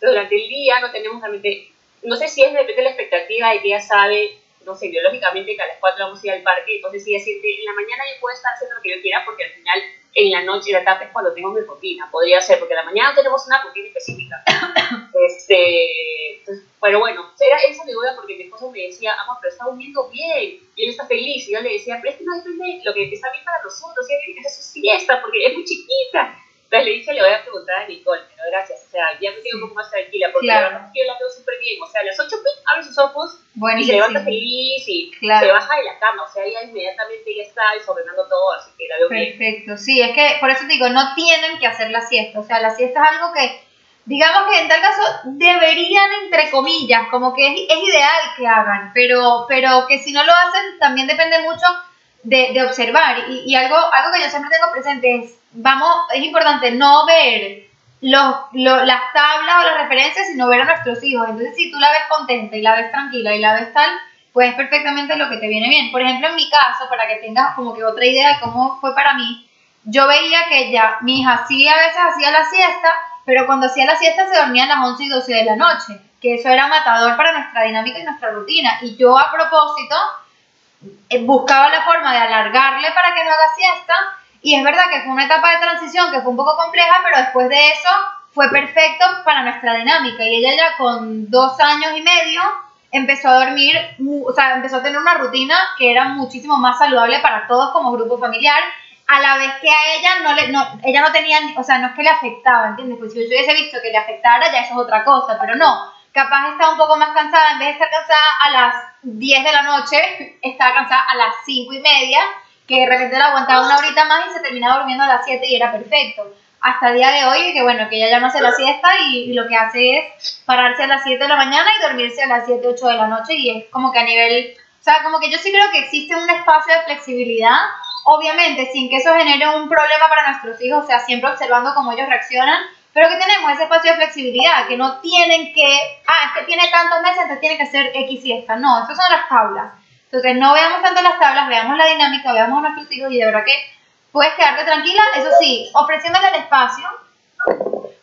durante el día no tenemos realmente, no sé si es de repente la expectativa de que ella sabe, no sé, biológicamente que a las 4 vamos a ir al parque, entonces ella siente, en la mañana yo puedo estar haciendo lo que yo quiera porque al final en la noche y la tarde es cuando tengo mi rutina, podría ser, porque en la mañana tenemos una rutina específica. este, entonces, pero bueno, era esa mi duda porque mi esposo me decía, amor, pero está durmiendo bien, y él está feliz, y yo le decía, pero es no depende lo que está bien para nosotros, y él que hacer su siesta porque es muy chiquita. Entonces le dije, le voy a preguntar a Nicole, pero gracias, o sea, ya me quedo un poco más tranquila, porque la verdad es que yo la veo súper bien, o sea, a las 8 abre sus ojos y se levanta feliz y se baja de la cama, o sea, ella inmediatamente ya está desordenando todo, así que la veo bien. Perfecto, sí, es que por eso te digo, no tienen que hacer la siesta, o sea, la siesta es algo que, digamos que en tal caso deberían, entre comillas, como que es, es ideal que hagan, pero, pero que si no lo hacen también depende mucho de, de observar. Y, y, algo, algo que yo siempre tengo presente es, vamos, es importante no ver los, las tablas o las referencias, sino ver a nuestros hijos. Entonces, si tú la ves contenta y la ves tranquila y la ves tal, pues es perfectamente lo que te viene bien. Por ejemplo, en mi caso, para que tengas como que otra idea de cómo fue para mí, yo veía que ella, mi hija sí a veces hacía la siesta, pero cuando hacía la siesta se dormía a las 11 y 12 de la noche, que eso era matador para nuestra dinámica y nuestra rutina. Y yo a propósito buscaba la forma de alargarle para que no haga siesta y es verdad que fue una etapa de transición que fue un poco compleja, pero después de eso fue perfecto para nuestra dinámica y ella ya con dos años y medio empezó a dormir, o sea, empezó a tener una rutina que era muchísimo más saludable para todos como grupo familiar a la vez que a ella no le, no, ella no tenía, o sea, no es que le afectaba, ¿entiendes? Pues si yo hubiese visto que le afectara, ya eso es otra cosa, pero no, capaz estaba un poco más cansada, en vez de estar cansada a las 10 de la noche, estaba cansada a las 5 y media, que de repente la aguantaba una horita más y se terminaba durmiendo a las 7 y era perfecto. Hasta el día de hoy, que bueno, que ella ya no hace la siesta y, y lo que hace es pararse a las 7 de la mañana y dormirse a las 7, 8 de la noche y es como que a nivel, o sea, como que yo sí creo que existe un espacio de flexibilidad obviamente sin que eso genere un problema para nuestros hijos, o sea, siempre observando cómo ellos reaccionan, pero que tenemos ese espacio de flexibilidad, que no tienen que, ah, es que tiene tantos meses, entonces tiene que ser X y esta, no, esas son las tablas. Entonces no veamos tanto las tablas, veamos la dinámica, veamos a nuestros hijos y de verdad que puedes quedarte tranquila, eso sí, ofreciéndole el espacio,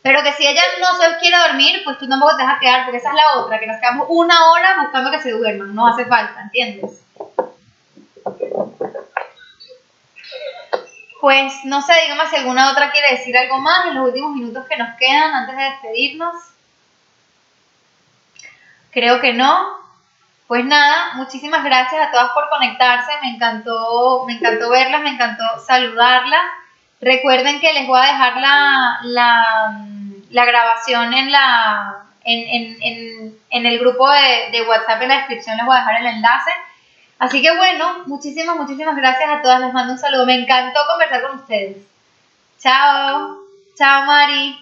pero que si ella no se quiere dormir, pues tú tampoco te dejas quedar, porque esa es la otra, que nos quedamos una hora buscando que se duerman, no hace falta, ¿entiendes? Pues no sé, dígame si alguna otra quiere decir algo más en los últimos minutos que nos quedan antes de despedirnos. Creo que no. Pues nada, muchísimas gracias a todas por conectarse. Me encantó, me encantó verlas, me encantó saludarlas. Recuerden que les voy a dejar la, la, grabación en, la, en, en, en el grupo de, de WhatsApp en la descripción, les voy a dejar el enlace Así que bueno, muchísimas, muchísimas gracias a todas. Les mando un saludo. Me encantó conversar con ustedes. Chao. Chao, Mari.